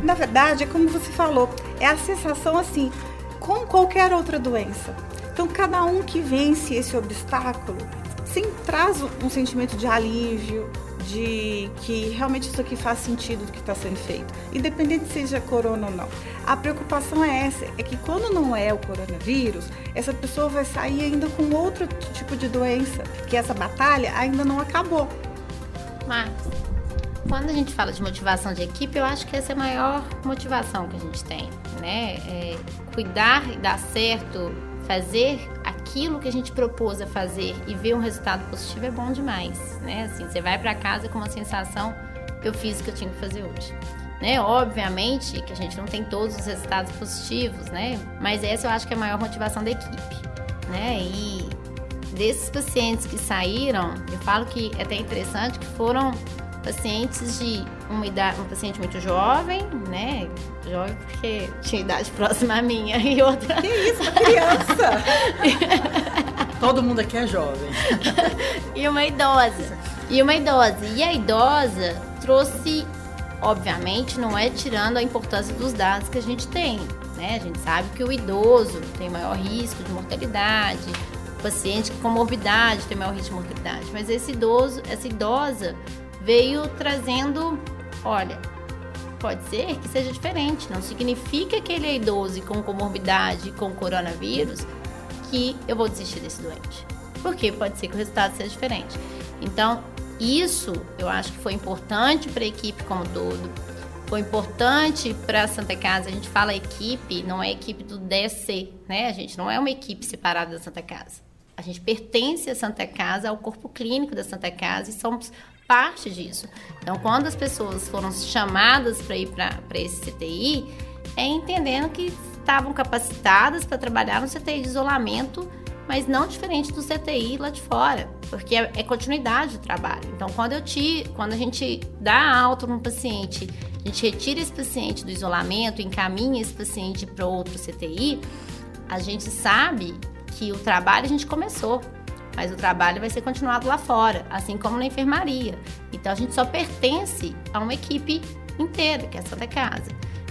[SPEAKER 6] Na verdade, é como você falou, é a sensação assim, como qualquer outra doença. Então, cada um que vence esse obstáculo sim traz um sentimento de alívio, de que realmente isso aqui faz sentido do que está sendo feito, independente seja corona ou não. A preocupação é essa, é que quando não é o coronavírus, essa pessoa vai sair ainda com outro tipo de doença, que essa batalha ainda não acabou.
[SPEAKER 4] Mas quando a gente fala de motivação de equipe, eu acho que essa é a maior motivação que a gente tem, né? É cuidar e dar certo, fazer aquilo que a gente propôs a fazer e ver um resultado positivo é bom demais, né? Assim, você vai para casa com uma sensação, eu fiz o que eu tinha que fazer hoje. Né? Obviamente que a gente não tem todos os resultados positivos, né? Mas essa eu acho que é a maior motivação da equipe, né? E desses pacientes que saíram, eu falo que é até interessante que foram pacientes de uma idade, um paciente muito jovem, né? Jovem porque tinha idade próxima à minha e outra.
[SPEAKER 6] Que isso, criança! [LAUGHS]
[SPEAKER 2] Todo mundo aqui é jovem.
[SPEAKER 4] e uma idosa. E uma idosa. E a idosa trouxe, obviamente, não é tirando a importância dos dados que a gente tem. Né? A gente sabe que o idoso tem maior risco de mortalidade, o paciente com morbidade tem maior risco de mortalidade. Mas esse idoso, essa idosa veio trazendo, olha, pode ser que seja diferente, não significa que ele é idoso e com comorbidade com coronavírus que eu vou desistir desse doente. Porque pode ser que o resultado seja diferente. Então, isso eu acho que foi importante para a equipe como todo. Foi importante para a Santa Casa. A gente fala equipe, não é equipe do DC, né? A gente não é uma equipe separada da Santa Casa. A gente pertence à Santa Casa, ao corpo clínico da Santa Casa e somos parte disso. Então, quando as pessoas foram chamadas para ir para esse CTI, é entendendo que estavam capacitadas para trabalhar no CTI de isolamento, mas não diferente do CTI lá de fora, porque é, é continuidade do trabalho. Então, quando eu te, quando a gente dá alta num paciente, a gente retira esse paciente do isolamento, encaminha esse paciente para outro CTI, a gente sabe que o trabalho a gente começou mas o trabalho vai ser continuado lá fora, assim como na enfermaria. Então a gente só pertence a uma equipe inteira, que é a Santa Casa.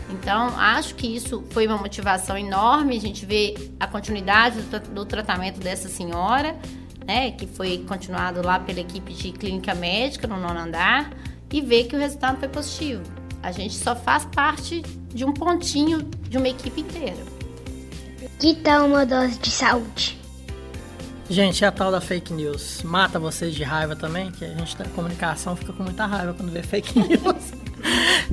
[SPEAKER 4] Então, acho que isso foi uma motivação enorme. A gente vê a continuidade do, do tratamento dessa senhora, né, que foi continuado lá pela equipe de clínica médica no nono andar, e ver que o resultado foi positivo. A gente só faz parte de um pontinho de uma equipe inteira.
[SPEAKER 5] Que tal uma dose de saúde?
[SPEAKER 2] Gente, é a tal da fake news. Mata vocês de raiva também, que a gente da comunicação fica com muita raiva quando vê fake [LAUGHS] news.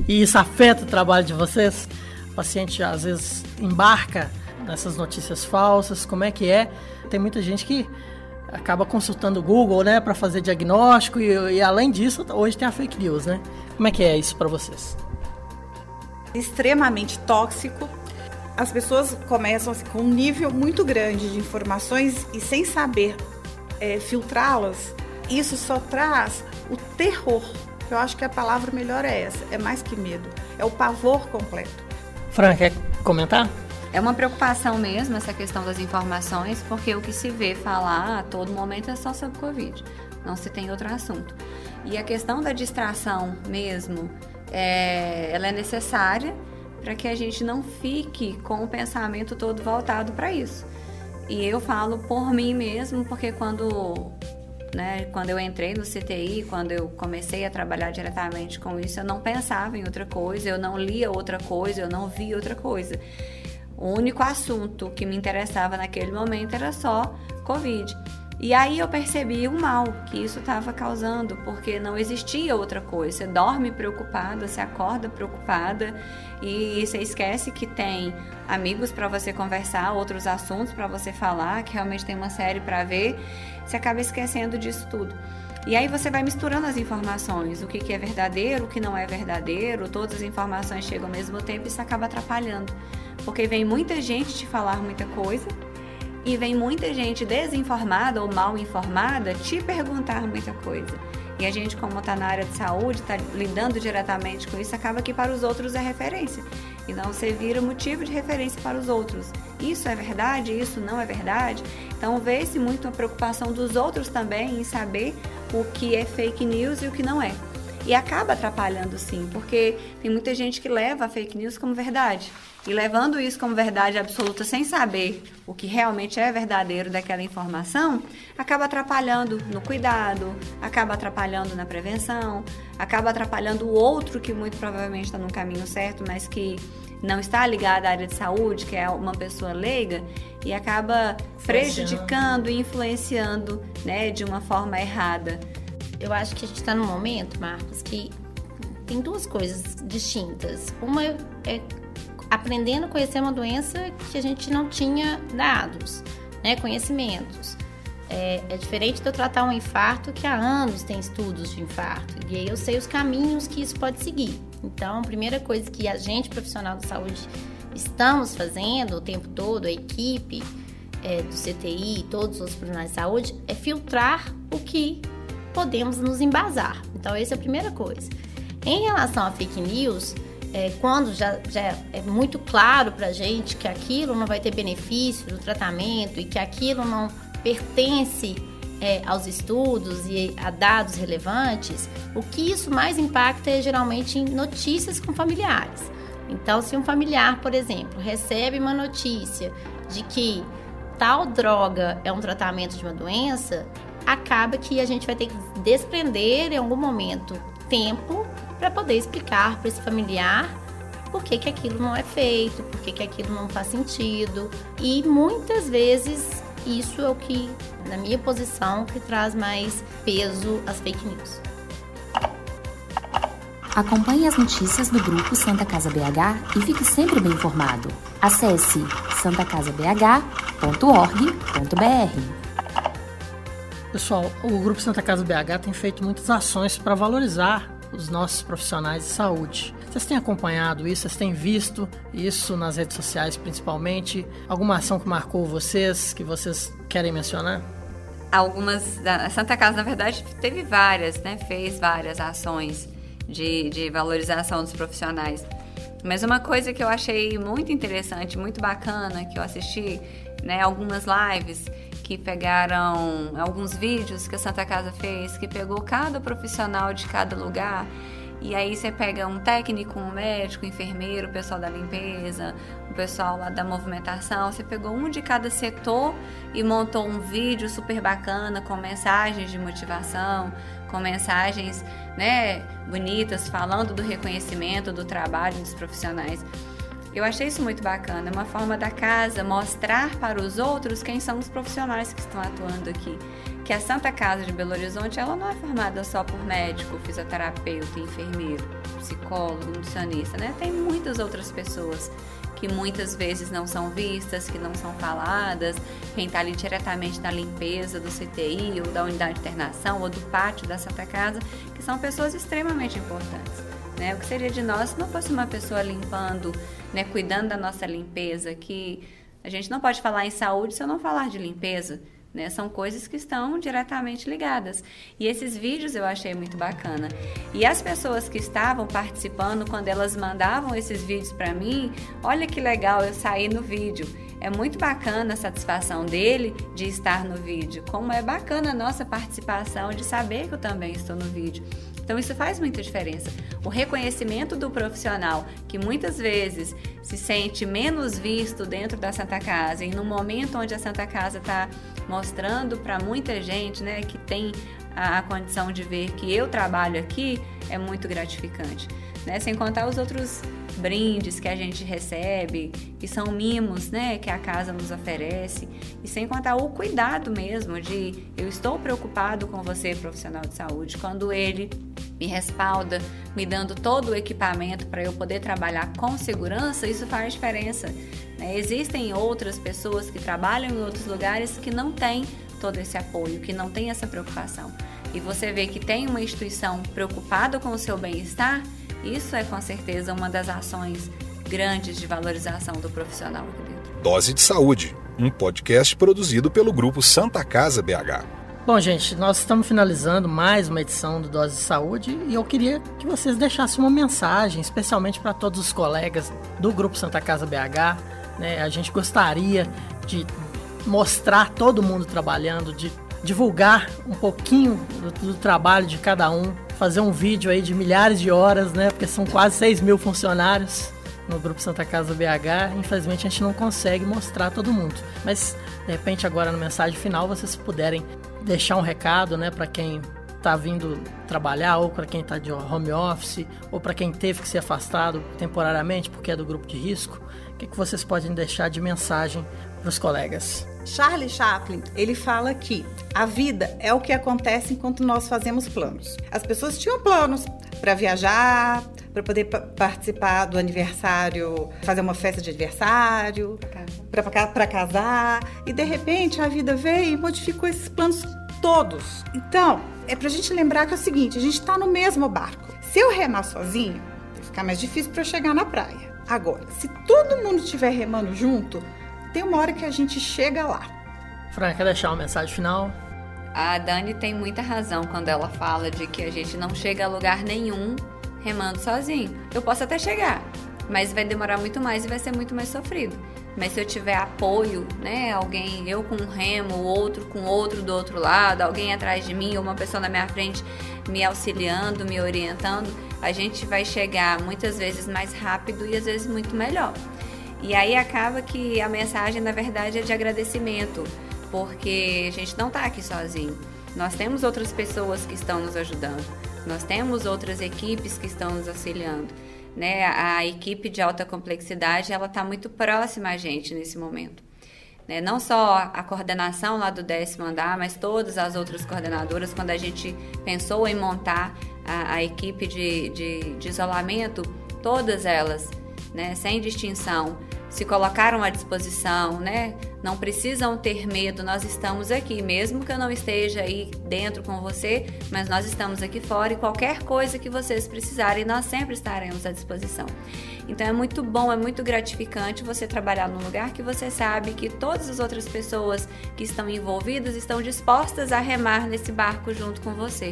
[SPEAKER 2] e isso afeta o trabalho de vocês? O paciente às vezes embarca nessas notícias falsas, como é que é? Tem muita gente que acaba consultando o Google, né, para fazer diagnóstico e, e, além disso, hoje tem a fake news, né? Como é que é isso para vocês?
[SPEAKER 6] Extremamente tóxico as pessoas começam assim, com um nível muito grande de informações e sem saber é, filtrá-las, isso só traz o terror eu acho que a palavra melhor é essa, é mais que medo, é o pavor completo.
[SPEAKER 2] Fran, quer comentar?
[SPEAKER 8] É uma preocupação mesmo essa questão das informações, porque o que se vê falar a todo momento é só sobre Covid, não se tem outro assunto. E a questão da distração mesmo, é, ela é necessária para que a gente não fique com o pensamento todo voltado para isso. E eu falo por mim mesmo, porque quando, né, quando eu entrei no CTI, quando eu comecei a trabalhar diretamente com isso, eu não pensava em outra coisa, eu não lia outra coisa, eu não via outra coisa. O único assunto que me interessava naquele momento era só Covid. E aí eu percebi o mal que isso estava causando, porque não existia outra coisa. Você dorme preocupada, você acorda preocupada e você esquece que tem amigos para você conversar, outros assuntos para você falar, que realmente tem uma série para ver. Você acaba esquecendo disso tudo. E aí você vai misturando as informações, o que, que é verdadeiro, o que não é verdadeiro, todas as informações chegam ao mesmo tempo e isso acaba atrapalhando. Porque vem muita gente te falar muita coisa e vem muita gente desinformada ou mal informada te perguntar muita coisa. E a gente, como está na área de saúde, está lidando diretamente com isso, acaba que para os outros é referência. Então você vira motivo de referência para os outros. Isso é verdade? Isso não é verdade? Então vê-se muito a preocupação dos outros também em saber o que é fake news e o que não é. E acaba atrapalhando sim, porque tem muita gente que leva a fake news como verdade. E levando isso como verdade absoluta sem saber o que realmente é verdadeiro daquela informação, acaba atrapalhando no cuidado, acaba atrapalhando na prevenção, acaba atrapalhando o outro que muito provavelmente está no caminho certo, mas que não está ligado à área de saúde, que é uma pessoa leiga, e acaba prejudicando e influenciando né, de uma forma errada.
[SPEAKER 4] Eu acho que a gente está num momento, Marcos, que tem duas coisas distintas. Uma é aprendendo a conhecer uma doença que a gente não tinha dados, né, conhecimentos. É, é, diferente de eu tratar um infarto que há anos tem estudos de infarto. E aí eu sei os caminhos que isso pode seguir. Então, a primeira coisa que a gente, profissional de saúde, estamos fazendo o tempo todo, a equipe é, do CTI, todos os profissionais de saúde, é filtrar o que podemos nos embasar. Então, essa é a primeira coisa. Em relação a fake news, é, quando já, já é muito claro para a gente que aquilo não vai ter benefício no tratamento e que aquilo não pertence é, aos estudos e a dados relevantes, o que isso mais impacta é geralmente em notícias com familiares. Então, se um familiar, por exemplo, recebe uma notícia de que tal droga é um tratamento de uma doença, acaba que a gente vai ter que desprender em algum momento tempo para poder explicar para esse familiar por que, que aquilo não é feito, por que, que aquilo não faz sentido. E muitas vezes isso é o que, na minha posição, que traz mais peso às fake news.
[SPEAKER 7] Acompanhe as notícias do Grupo Santa Casa BH e fique sempre bem informado. Acesse santacasabh.org.br.
[SPEAKER 2] Pessoal, o Grupo Santa Casa BH tem feito muitas ações para valorizar os nossos profissionais de saúde. Vocês têm acompanhado isso? Vocês têm visto isso nas redes sociais, principalmente? Alguma ação que marcou vocês, que vocês querem mencionar?
[SPEAKER 8] Algumas. A Santa Casa, na verdade, teve várias, né? Fez várias ações de, de valorização dos profissionais. Mas uma coisa que eu achei muito interessante, muito bacana, que eu assisti, né, algumas lives, que pegaram alguns vídeos que a Santa Casa fez, que pegou cada profissional de cada lugar. E aí você pega um técnico, um médico, um enfermeiro, o pessoal da limpeza, o pessoal lá da movimentação. Você pegou um de cada setor e montou um vídeo super bacana com mensagens de motivação, com mensagens né, bonitas, falando do reconhecimento do trabalho dos profissionais. Eu achei isso muito bacana, é uma forma da casa mostrar para os outros quem são os profissionais que estão atuando aqui. Que a Santa Casa de Belo Horizonte, ela não é formada só por médico, fisioterapeuta, enfermeiro, psicólogo, nutricionista, né? Tem muitas outras pessoas que muitas vezes não são vistas, que não são faladas, quem está ali diretamente na limpeza do CTI ou da unidade de internação ou do pátio da Santa Casa, que são pessoas extremamente importantes. Né? O que seria de nós se não fosse uma pessoa limpando, né, cuidando da nossa limpeza? Que a gente não pode falar em saúde se eu não falar de limpeza. Né? São coisas que estão diretamente ligadas. E esses vídeos eu achei muito bacana. E as pessoas que estavam participando, quando elas mandavam esses vídeos para mim, olha que legal eu saí no vídeo. É muito bacana a satisfação dele de estar no vídeo, como é bacana a nossa participação de saber que eu também estou no vídeo. Então isso faz muita diferença. O reconhecimento do profissional que muitas vezes se sente menos visto dentro da Santa Casa e no momento onde a Santa Casa está mostrando para muita gente, né, que tem a, a condição de ver que eu trabalho aqui, é muito gratificante. Né? Sem contar os outros brindes que a gente recebe, que são mimos, né, que a casa nos oferece, e sem contar o cuidado mesmo de eu estou preocupado com você, profissional de saúde, quando ele me respalda, me dando todo o equipamento para eu poder trabalhar com segurança, isso faz diferença. Né? Existem outras pessoas que trabalham em outros lugares que não têm todo esse apoio, que não têm essa preocupação. E você vê que tem uma instituição preocupada com o seu bem-estar, isso é com certeza uma das ações grandes de valorização do profissional aqui dentro.
[SPEAKER 3] Dose de Saúde, um podcast produzido pelo grupo Santa Casa BH.
[SPEAKER 2] Bom, gente, nós estamos finalizando mais uma edição do Dose de Saúde e eu queria que vocês deixassem uma mensagem, especialmente para todos os colegas do Grupo Santa Casa BH. Né? A gente gostaria de mostrar todo mundo trabalhando, de divulgar um pouquinho do, do, trabalho de cada um, fazer um vídeo aí de milhares de horas, né? Porque são quase 6 mil funcionários no Grupo Santa Casa BH. Infelizmente a gente não consegue mostrar todo mundo. Mas de repente agora na mensagem final vocês puderem deixar um recado, né, para quem está vindo trabalhar ou para quem está de home office ou para quem teve que ser afastado temporariamente porque é do grupo de risco, o que, que vocês podem deixar de mensagem para os colegas?
[SPEAKER 6] Charlie Chaplin, ele fala que a vida é o que acontece enquanto nós fazemos planos. As pessoas tinham planos para viajar, para poder participar do aniversário, fazer uma festa de aniversário, para casar, e de repente a vida veio e modificou esses planos todos. Então, é para a gente lembrar que é o seguinte: a gente está no mesmo barco. Se eu remar sozinho, vai ficar mais difícil para eu chegar na praia. Agora, se todo mundo estiver remando junto, tem uma hora que a gente chega lá.
[SPEAKER 2] Fran, quer deixar uma mensagem final?
[SPEAKER 8] A Dani tem muita razão quando ela fala de que a gente não chega a lugar nenhum remando sozinho. Eu posso até chegar, mas vai demorar muito mais e vai ser muito mais sofrido. Mas se eu tiver apoio, né, alguém, eu com um remo, o outro com outro do outro lado, alguém atrás de mim ou uma pessoa na minha frente me auxiliando, me orientando, a gente vai chegar muitas vezes mais rápido e às vezes muito melhor. E aí acaba que a mensagem, na verdade, é de agradecimento, porque a gente não está aqui sozinho. Nós temos outras pessoas que estão nos ajudando. Nós temos outras equipes que estão nos auxiliando. Né? A equipe de alta complexidade ela está muito próxima a gente nesse momento. Né? Não só a coordenação lá do décimo andar, mas todas as outras coordenadoras, quando a gente pensou em montar a, a equipe de, de, de isolamento, todas elas, né, sem distinção, se colocaram à disposição, né? Não precisam ter medo, nós estamos aqui, mesmo que eu não esteja aí dentro com você, mas nós estamos aqui fora e qualquer coisa que vocês precisarem, nós sempre estaremos à disposição. Então é muito bom, é muito gratificante você trabalhar num lugar que você sabe que todas as outras pessoas que estão envolvidas estão dispostas a remar nesse barco junto com você.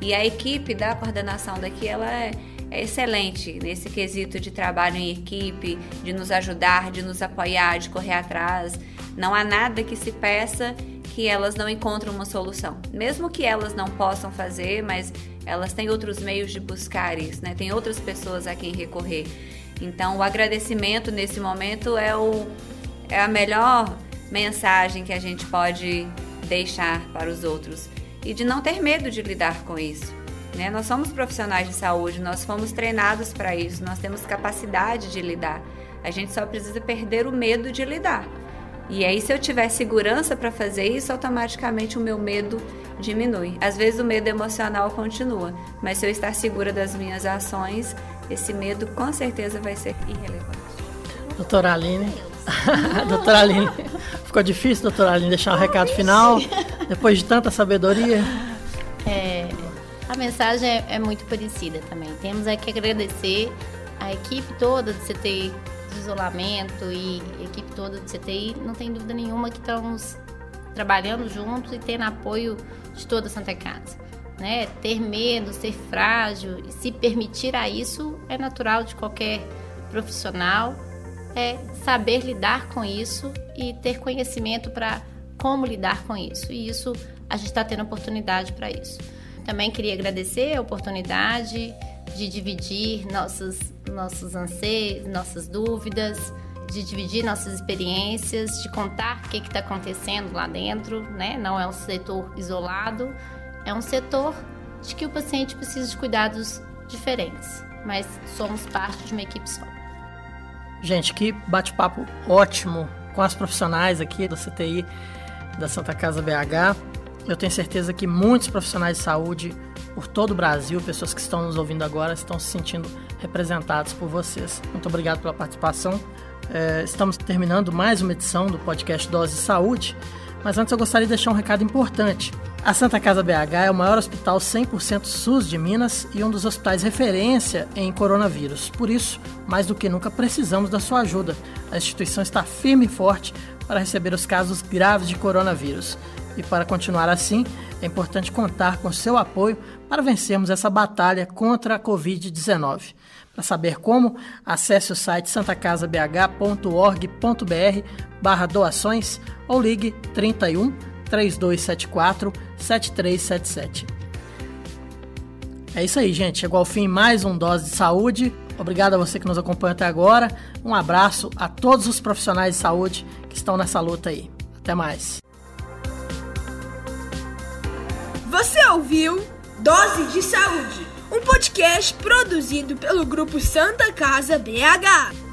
[SPEAKER 8] E a equipe da coordenação daqui, ela é é excelente nesse quesito de trabalho em equipe, de nos ajudar, de nos apoiar, de correr atrás. Não há nada que se peça que elas não encontrem uma solução. Mesmo que elas não possam fazer, mas elas têm outros meios de buscar isso, né? Tem outras pessoas a quem recorrer. Então, o agradecimento nesse momento é, o, é a melhor mensagem que a gente pode deixar para os outros e de não ter medo de lidar com isso. Né? Nós somos profissionais de saúde, nós fomos treinados para isso, nós temos capacidade de lidar. A gente só precisa perder o medo de lidar. E aí, se eu tiver segurança para fazer isso, automaticamente o meu medo diminui. Às vezes o medo emocional continua, mas se eu estar segura das minhas ações, esse medo com certeza vai ser irrelevante.
[SPEAKER 2] Doutora Aline. [LAUGHS] doutora Aline, ficou difícil, doutora Aline, deixar um recado final? Depois de tanta sabedoria?
[SPEAKER 4] É, mensagem é, é muito parecida também. Temos aqui que agradecer a equipe toda do CTI de isolamento e a equipe toda do CTI, não tem dúvida nenhuma que estamos trabalhando juntos e tendo apoio de toda a Santa Casa. Né? Ter medo, ser frágil e se permitir a isso é natural de qualquer profissional. É saber lidar com isso e ter conhecimento para como lidar com isso. E isso a gente está tendo oportunidade para isso. Também queria agradecer a oportunidade de dividir nossos, nossos anseios, nossas dúvidas, de dividir nossas experiências, de contar o que está acontecendo lá dentro, né? Não é um setor isolado, é um setor de que o paciente precisa de cuidados diferentes, mas somos parte de uma equipe só.
[SPEAKER 2] Gente, que bate-papo ótimo com as profissionais aqui da CTI da Santa Casa BH. Eu tenho certeza que muitos profissionais de saúde por todo o Brasil, pessoas que estão nos ouvindo agora, estão se sentindo representados por vocês. Muito obrigado pela participação. É, estamos terminando mais uma edição do podcast Dose Saúde, mas antes eu gostaria de deixar um recado importante. A Santa Casa BH é o maior hospital 100% SUS de Minas e um dos hospitais referência em coronavírus. Por isso, mais do que nunca, precisamos da sua ajuda. A instituição está firme e forte para receber os casos graves de coronavírus. E para continuar assim, é importante contar com seu apoio para vencermos essa batalha contra a Covid-19. Para saber como, acesse o site santacasabh.org.br barra doações ou ligue 31 3274 7377. É isso aí, gente. Chegou ao fim mais um Dose de Saúde. Obrigado a você que nos acompanha até agora. Um abraço a todos os profissionais de saúde que estão nessa luta aí. Até mais.
[SPEAKER 1] Você ouviu Dose de Saúde, um podcast produzido pelo Grupo Santa Casa BH.